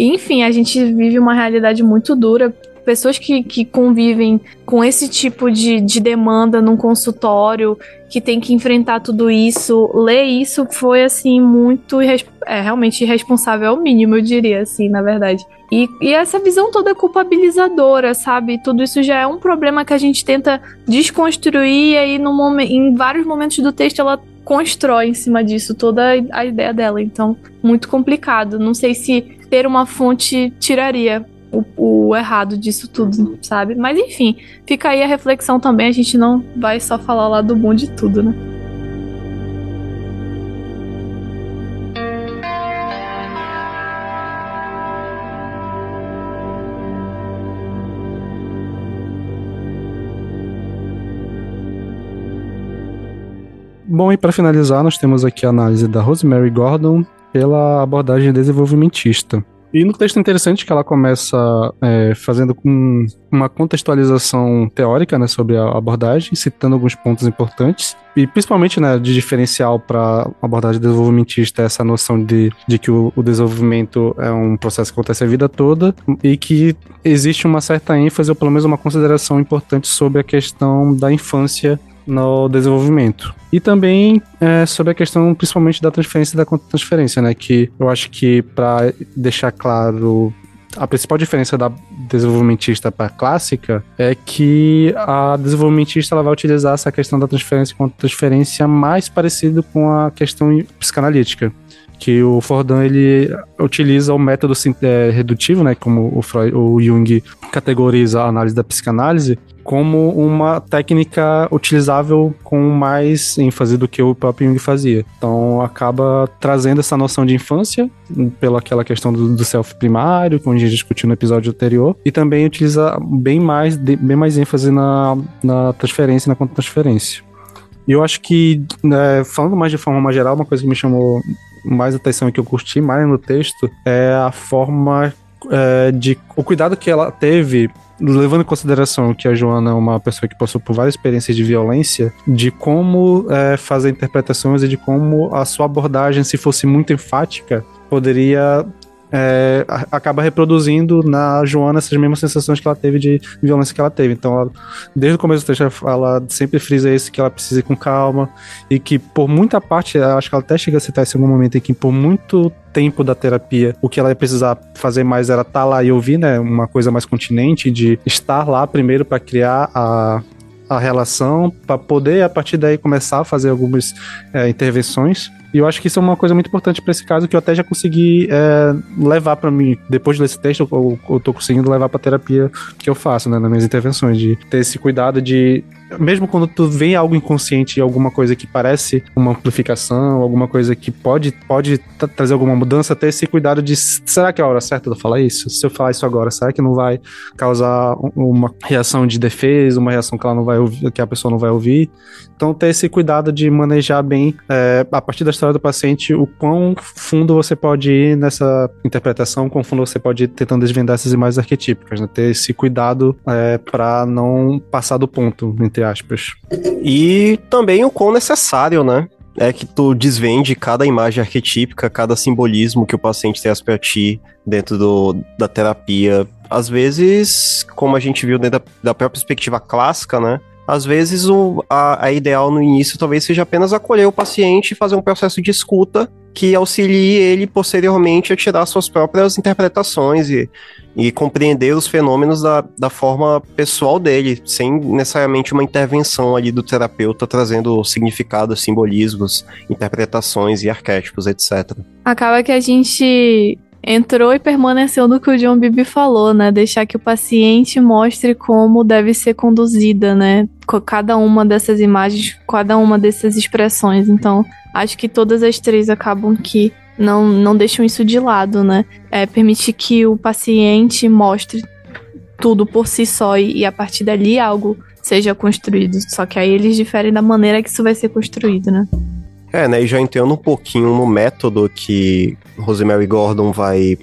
enfim, a gente vive uma realidade muito dura pessoas que, que convivem com esse tipo de, de demanda num consultório, que tem que enfrentar tudo isso, ler isso foi, assim, muito. É, realmente irresponsável ao mínimo, eu diria, assim, na verdade. E, e essa visão toda é culpabilizadora, sabe? Tudo isso já é um problema que a gente tenta desconstruir, e aí no momento, em vários momentos do texto ela constrói em cima disso toda a ideia dela. Então, muito complicado. Não sei se ter uma fonte tiraria o, o, errado disso tudo, sabe? Mas enfim, fica aí a reflexão também. A gente não vai só falar lá do bom de tudo, né? Bom, e para finalizar, nós temos aqui a análise da Rosemary Gordon pela abordagem desenvolvimentista. E no texto é interessante que ela começa é, fazendo com uma contextualização teórica né, sobre a abordagem, citando alguns pontos importantes. E principalmente né, de diferencial para a abordagem desenvolvimentista essa noção de, de que o, o, desenvolvimento é um processo que acontece a vida toda e que existe uma certa ênfase, ou pelo menos uma consideração importante sobre a questão da infância no desenvolvimento. E também é, sobre a questão principalmente da transferência e da transferência, né? Que eu acho que para deixar claro a principal diferença da desenvolvimentista para clássica é que a desenvolvimentista ela vai utilizar essa questão da transferência com transferência mais parecido com a questão psicanalítica que o Fordan ele utiliza o método é, redutivo, né, como o, Freud, o Jung categoriza a análise da psicanálise, como uma técnica utilizável com mais ênfase do que o próprio Jung fazia. Então acaba trazendo essa noção de infância pela aquela questão do, do self primário, como a gente discutiu no episódio anterior, e também utiliza bem mais, bem mais ênfase na, na transferência e na contra-transferência. E eu acho que, né, falando mais de forma mais geral, uma coisa que me chamou mais atenção e que eu curti mais no texto é a forma é, de. o cuidado que ela teve levando em consideração que a Joana é uma pessoa que passou por várias experiências de violência, de como é, fazer interpretações e de como a sua abordagem, se fosse muito enfática, poderia é, acaba reproduzindo na Joana essas mesmas sensações que ela teve de violência que ela teve. Então, ela, desde o começo do texto, ela sempre frisa isso, que ela precisa ir com calma e que por muita parte, acho que ela até chega a citar esse algum momento em que por muito tempo da terapia, o que ela ia precisar fazer mais era estar tá lá e ouvir, né? Uma coisa mais continente, de estar lá primeiro para criar a, a relação, para poder a partir daí começar a fazer algumas é, intervenções. E eu acho que isso é uma coisa muito importante para esse caso que eu até já consegui é, levar para mim. Depois desse texto, eu, eu tô conseguindo levar para terapia que eu faço, né, nas minhas intervenções, de ter esse cuidado de mesmo quando tu vê algo inconsciente, alguma coisa que parece uma amplificação, alguma coisa que pode, pode trazer alguma mudança, ter esse cuidado de será que é a hora certa de eu falar isso? Se eu falar isso agora, será que não vai causar uma reação de defesa, uma reação que ela não vai ouvir, que a pessoa não vai ouvir? Então ter esse cuidado de manejar bem é, a partir da história do paciente o quão fundo você pode ir nessa interpretação, quão fundo você pode ir tentando desvendar essas imagens arquetípicas, né? Ter esse cuidado é, para não passar do ponto, entre entre aspas. E também o quão necessário, né? É que tu desvende cada imagem arquetípica, cada simbolismo que o paciente traz para ti dentro do, da terapia. Às vezes, como a gente viu dentro da, da própria perspectiva clássica, né? às vezes o, a, a, ideal no início talvez seja apenas acolher o paciente e fazer um processo de escuta que auxilie ele posteriormente a tirar suas próprias interpretações e, e compreender os fenômenos da, da forma pessoal dele, sem necessariamente uma intervenção ali do terapeuta trazendo significados, simbolismos, interpretações e arquétipos, etc. Acaba que a gente entrou e permaneceu no que o John Bibi falou, né? Deixar que o paciente mostre como deve ser conduzida, né? Cada uma dessas imagens, cada uma dessas expressões. Então, acho que todas as três acabam que não, não deixam isso de lado, né? É permitir que o paciente mostre tudo por si só e, e a partir dali algo seja construído. Só que aí eles diferem da maneira que isso vai ser construído, né? É, né? E já entrando um pouquinho no método que Rosemary Gordon vai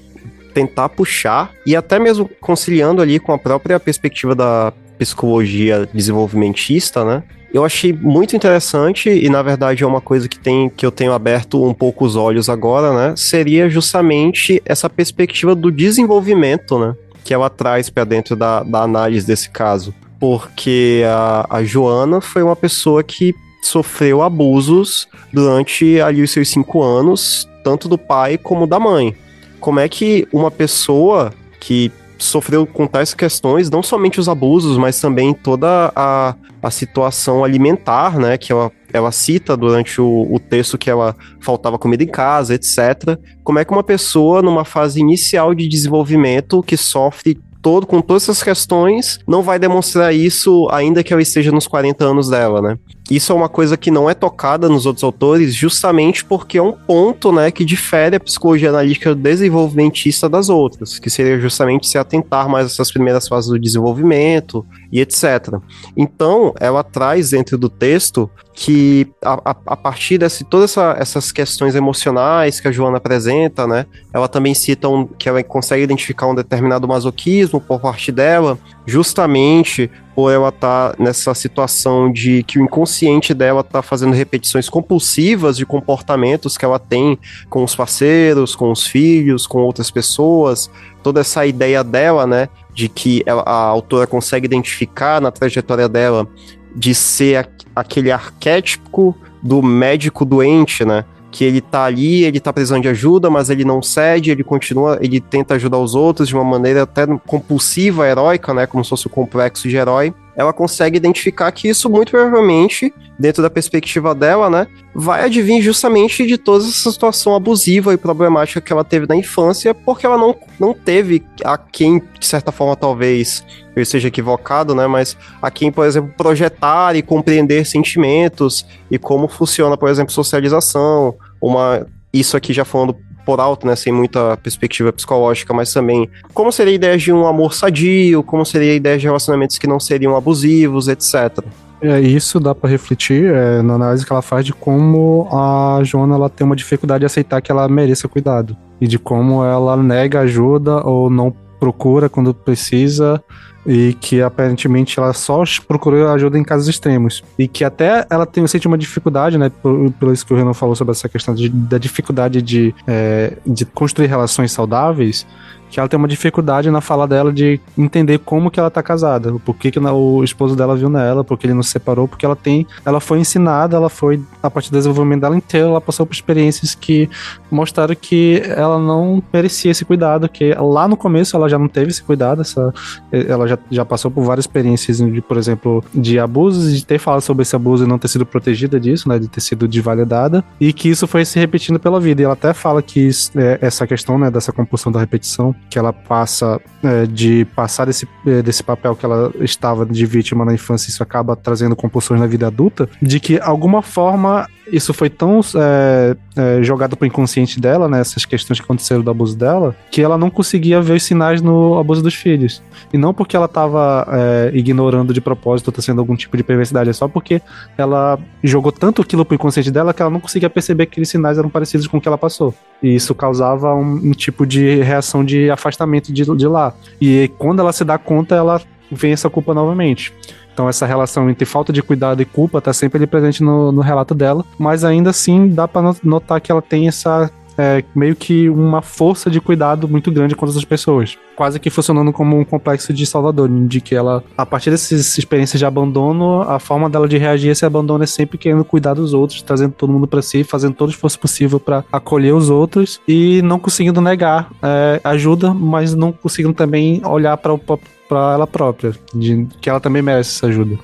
tentar puxar e até mesmo conciliando ali com a própria perspectiva da psicologia desenvolvimentista, né? Eu achei muito interessante e na verdade é uma coisa que tem que eu tenho aberto um pouco os olhos agora, né? Seria justamente essa perspectiva do desenvolvimento, né? Que ela traz para dentro da, da análise desse caso. Porque a, a Joana foi uma pessoa que sofreu abusos durante ali os seus cinco anos, tanto do pai como da mãe. Como é que uma pessoa que sofreu com tais questões, não somente os abusos, mas também toda a, a situação alimentar, né, que ela, ela cita durante o, o texto que ela faltava comida em casa, etc. Como é que uma pessoa, numa fase inicial de desenvolvimento, que sofre todo, com todas essas questões, não vai demonstrar isso ainda que ela esteja nos 40 anos dela, né? Isso é uma coisa que não é tocada nos outros autores, justamente porque é um ponto, né, que difere a psicologia analítica desenvolvimentista das outras, que seria justamente se atentar mais essas primeiras fases do desenvolvimento e etc. Então, ela traz dentro do texto que a, a, a partir de todas essa, essas questões emocionais que a Joana apresenta, né, ela também cita um, que ela consegue identificar um determinado masoquismo por parte dela, justamente por ela estar tá nessa situação de que o inconsciente dela está fazendo repetições compulsivas de comportamentos que ela tem com os parceiros, com os filhos, com outras pessoas, toda essa ideia dela, né, de que ela, a autora consegue identificar na trajetória dela de ser aquele arquétipo do médico doente, né? Que ele tá ali, ele tá precisando de ajuda, mas ele não cede, ele continua, ele tenta ajudar os outros de uma maneira até compulsiva, heróica, né? Como se fosse o complexo de herói ela consegue identificar que isso muito provavelmente, dentro da perspectiva dela, né, vai advir justamente de toda essa situação abusiva e problemática que ela teve na infância, porque ela não, não teve a quem, de certa forma, talvez eu esteja equivocado, né, mas a quem, por exemplo, projetar e compreender sentimentos e como funciona, por exemplo, socialização, uma isso aqui já falando por alto, né, sem muita perspectiva psicológica, mas também como seria a ideia de um amor sadio, como seria a ideia de relacionamentos que não seriam abusivos, etc. É, isso dá para refletir é, na análise que ela faz de como a Joana ela tem uma dificuldade de aceitar que ela mereça cuidado e de como ela nega ajuda ou não procura quando precisa e que aparentemente ela só procurou ajuda em casos extremos. E que até ela tem, sente uma dificuldade, né, pelo, isso que o Renan falou sobre essa questão de, da dificuldade de, é, de construir relações saudáveis, que ela tem uma dificuldade na fala dela de entender como que ela tá casada, por que, que o esposo dela viu nela, porque ele não se separou, porque ela tem, ela foi ensinada, ela foi, a partir do desenvolvimento dela inteiro, ela passou por experiências que mostraram que ela não merecia esse cuidado, que lá no começo ela já não teve esse cuidado, essa, ela já, já passou por várias experiências, de, por exemplo, de abusos, de ter falado sobre esse abuso e não ter sido protegida disso, né, de ter sido desvalidada, e que isso foi se repetindo pela vida, e ela até fala que é, essa questão, né, dessa compulsão da repetição, que ela passa é, de passar desse, é, desse papel que ela estava de vítima na infância, isso acaba trazendo compulsões na vida adulta, de que alguma forma isso foi tão é, é, jogado pro inconsciente dela, né, essas questões que aconteceram do abuso dela, que ela não conseguia ver os sinais no abuso dos filhos. E não porque ela estava é, ignorando de propósito, tá sendo algum tipo de perversidade, é só porque ela jogou tanto aquilo pro inconsciente dela que ela não conseguia perceber que aqueles sinais eram parecidos com o que ela passou. E isso causava um, um tipo de reação de afastamento de, de lá. E quando ela se dá conta, ela vem essa culpa novamente. Então essa relação entre falta de cuidado e culpa tá sempre ali presente no, no relato dela, mas ainda assim dá para notar que ela tem essa é, meio que uma força de cuidado muito grande com outras pessoas. Quase que funcionando como um complexo de Salvador, de que ela, a partir dessas experiências de abandono, a forma dela de reagir a esse abandono é sempre querendo cuidar dos outros, trazendo todo mundo para si, fazendo todo o esforço possível para acolher os outros e não conseguindo negar é, ajuda, mas não conseguindo também olhar para para ela própria, de que ela também merece essa ajuda.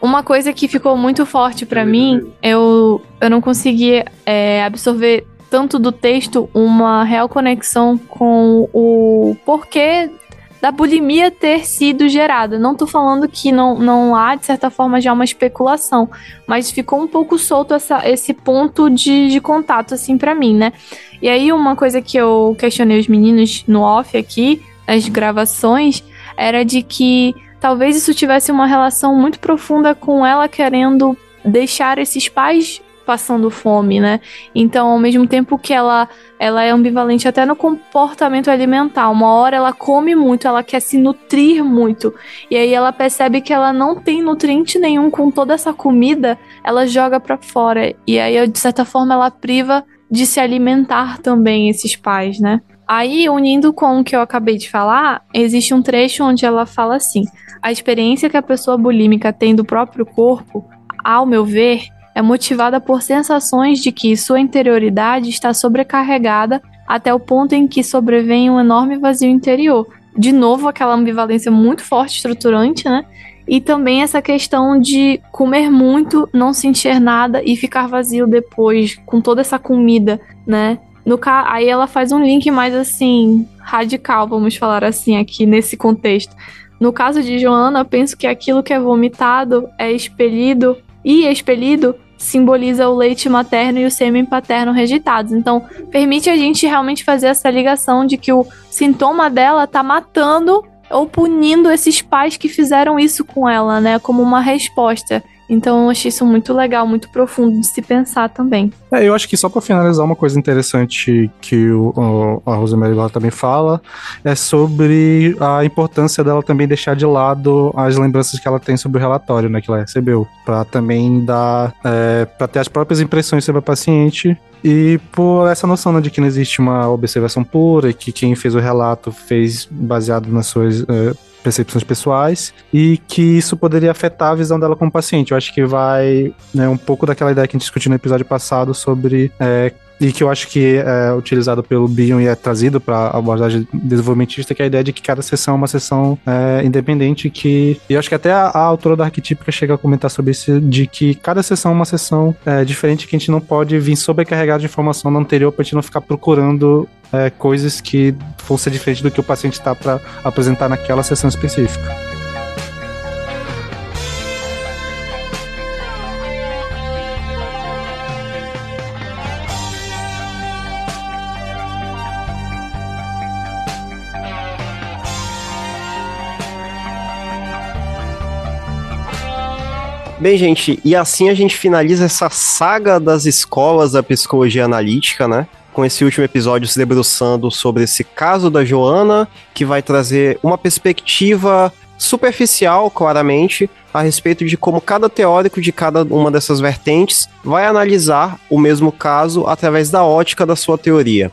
Uma coisa que ficou muito forte para mim, eu, eu não consegui é, absorver tanto do texto uma real conexão com o porquê da bulimia ter sido gerada. Não tô falando que não, não há, de certa forma, já uma especulação, mas ficou um pouco solto essa, esse ponto de, de contato, assim, para mim, né? E aí, uma coisa que eu questionei os meninos no off aqui, nas gravações, era de que talvez isso tivesse uma relação muito profunda com ela querendo deixar esses pais passando fome, né? Então, ao mesmo tempo que ela ela é ambivalente até no comportamento alimentar. Uma hora ela come muito, ela quer se nutrir muito. E aí ela percebe que ela não tem nutriente nenhum com toda essa comida, ela joga para fora. E aí, de certa forma, ela priva de se alimentar também esses pais, né? Aí, unindo com o que eu acabei de falar, existe um trecho onde ela fala assim: a experiência que a pessoa bulímica tem do próprio corpo, ao meu ver, é motivada por sensações de que sua interioridade está sobrecarregada até o ponto em que sobrevém um enorme vazio interior. De novo, aquela ambivalência muito forte, estruturante, né? E também essa questão de comer muito, não sentir nada e ficar vazio depois, com toda essa comida, né? No ca... Aí ela faz um link mais assim, radical, vamos falar assim, aqui nesse contexto. No caso de Joana, penso que aquilo que é vomitado é expelido e expelido simboliza o leite materno e o sêmen paterno rejeitados. Então, permite a gente realmente fazer essa ligação de que o sintoma dela tá matando ou punindo esses pais que fizeram isso com ela, né, como uma resposta. Então eu achei isso muito legal, muito profundo de se pensar também. É, eu acho que só para finalizar, uma coisa interessante que o, o, a Rosemary Ball também fala é sobre a importância dela também deixar de lado as lembranças que ela tem sobre o relatório, né, que ela recebeu, para também dar, é, para ter as próprias impressões sobre a paciente e por essa noção né, de que não existe uma observação pura, que quem fez o relato fez baseado nas suas é, percepções pessoais e que isso poderia afetar a visão dela como paciente. Eu acho que vai né, um pouco daquela ideia que a gente discutiu no episódio passado sobre é, e que eu acho que é utilizado pelo Bion e é trazido para a abordagem desenvolvimentista, que é a ideia de que cada sessão é uma sessão é, independente, que e eu acho que até a, a, autora da arquetípica chega a comentar sobre isso, de que cada sessão é uma sessão é, diferente, que a gente não pode vir sobrecarregado de informação na anterior para a gente não ficar procurando é, coisas que vão ser diferentes do que o paciente está para apresentar naquela sessão específica. Bem, gente, e assim a gente finaliza essa saga das escolas da psicologia analítica, né? Com esse último episódio se debruçando sobre esse caso da Joana, que vai trazer uma perspectiva superficial, claramente, a respeito de como cada teórico de cada uma dessas vertentes vai analisar o mesmo caso através da ótica da sua teoria.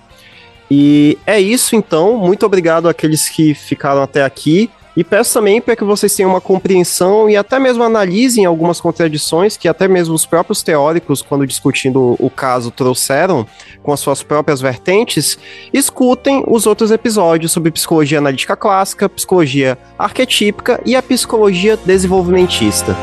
E é isso então. Muito obrigado àqueles que ficaram até aqui. E peço também para que vocês tenham uma compreensão e até mesmo analisem algumas contradições que até mesmo os próprios teóricos, quando discutindo o caso, trouxeram com as suas próprias vertentes. Escutem os outros episódios sobre psicologia analítica clássica, psicologia arquetípica e a psicologia desenvolvimentista.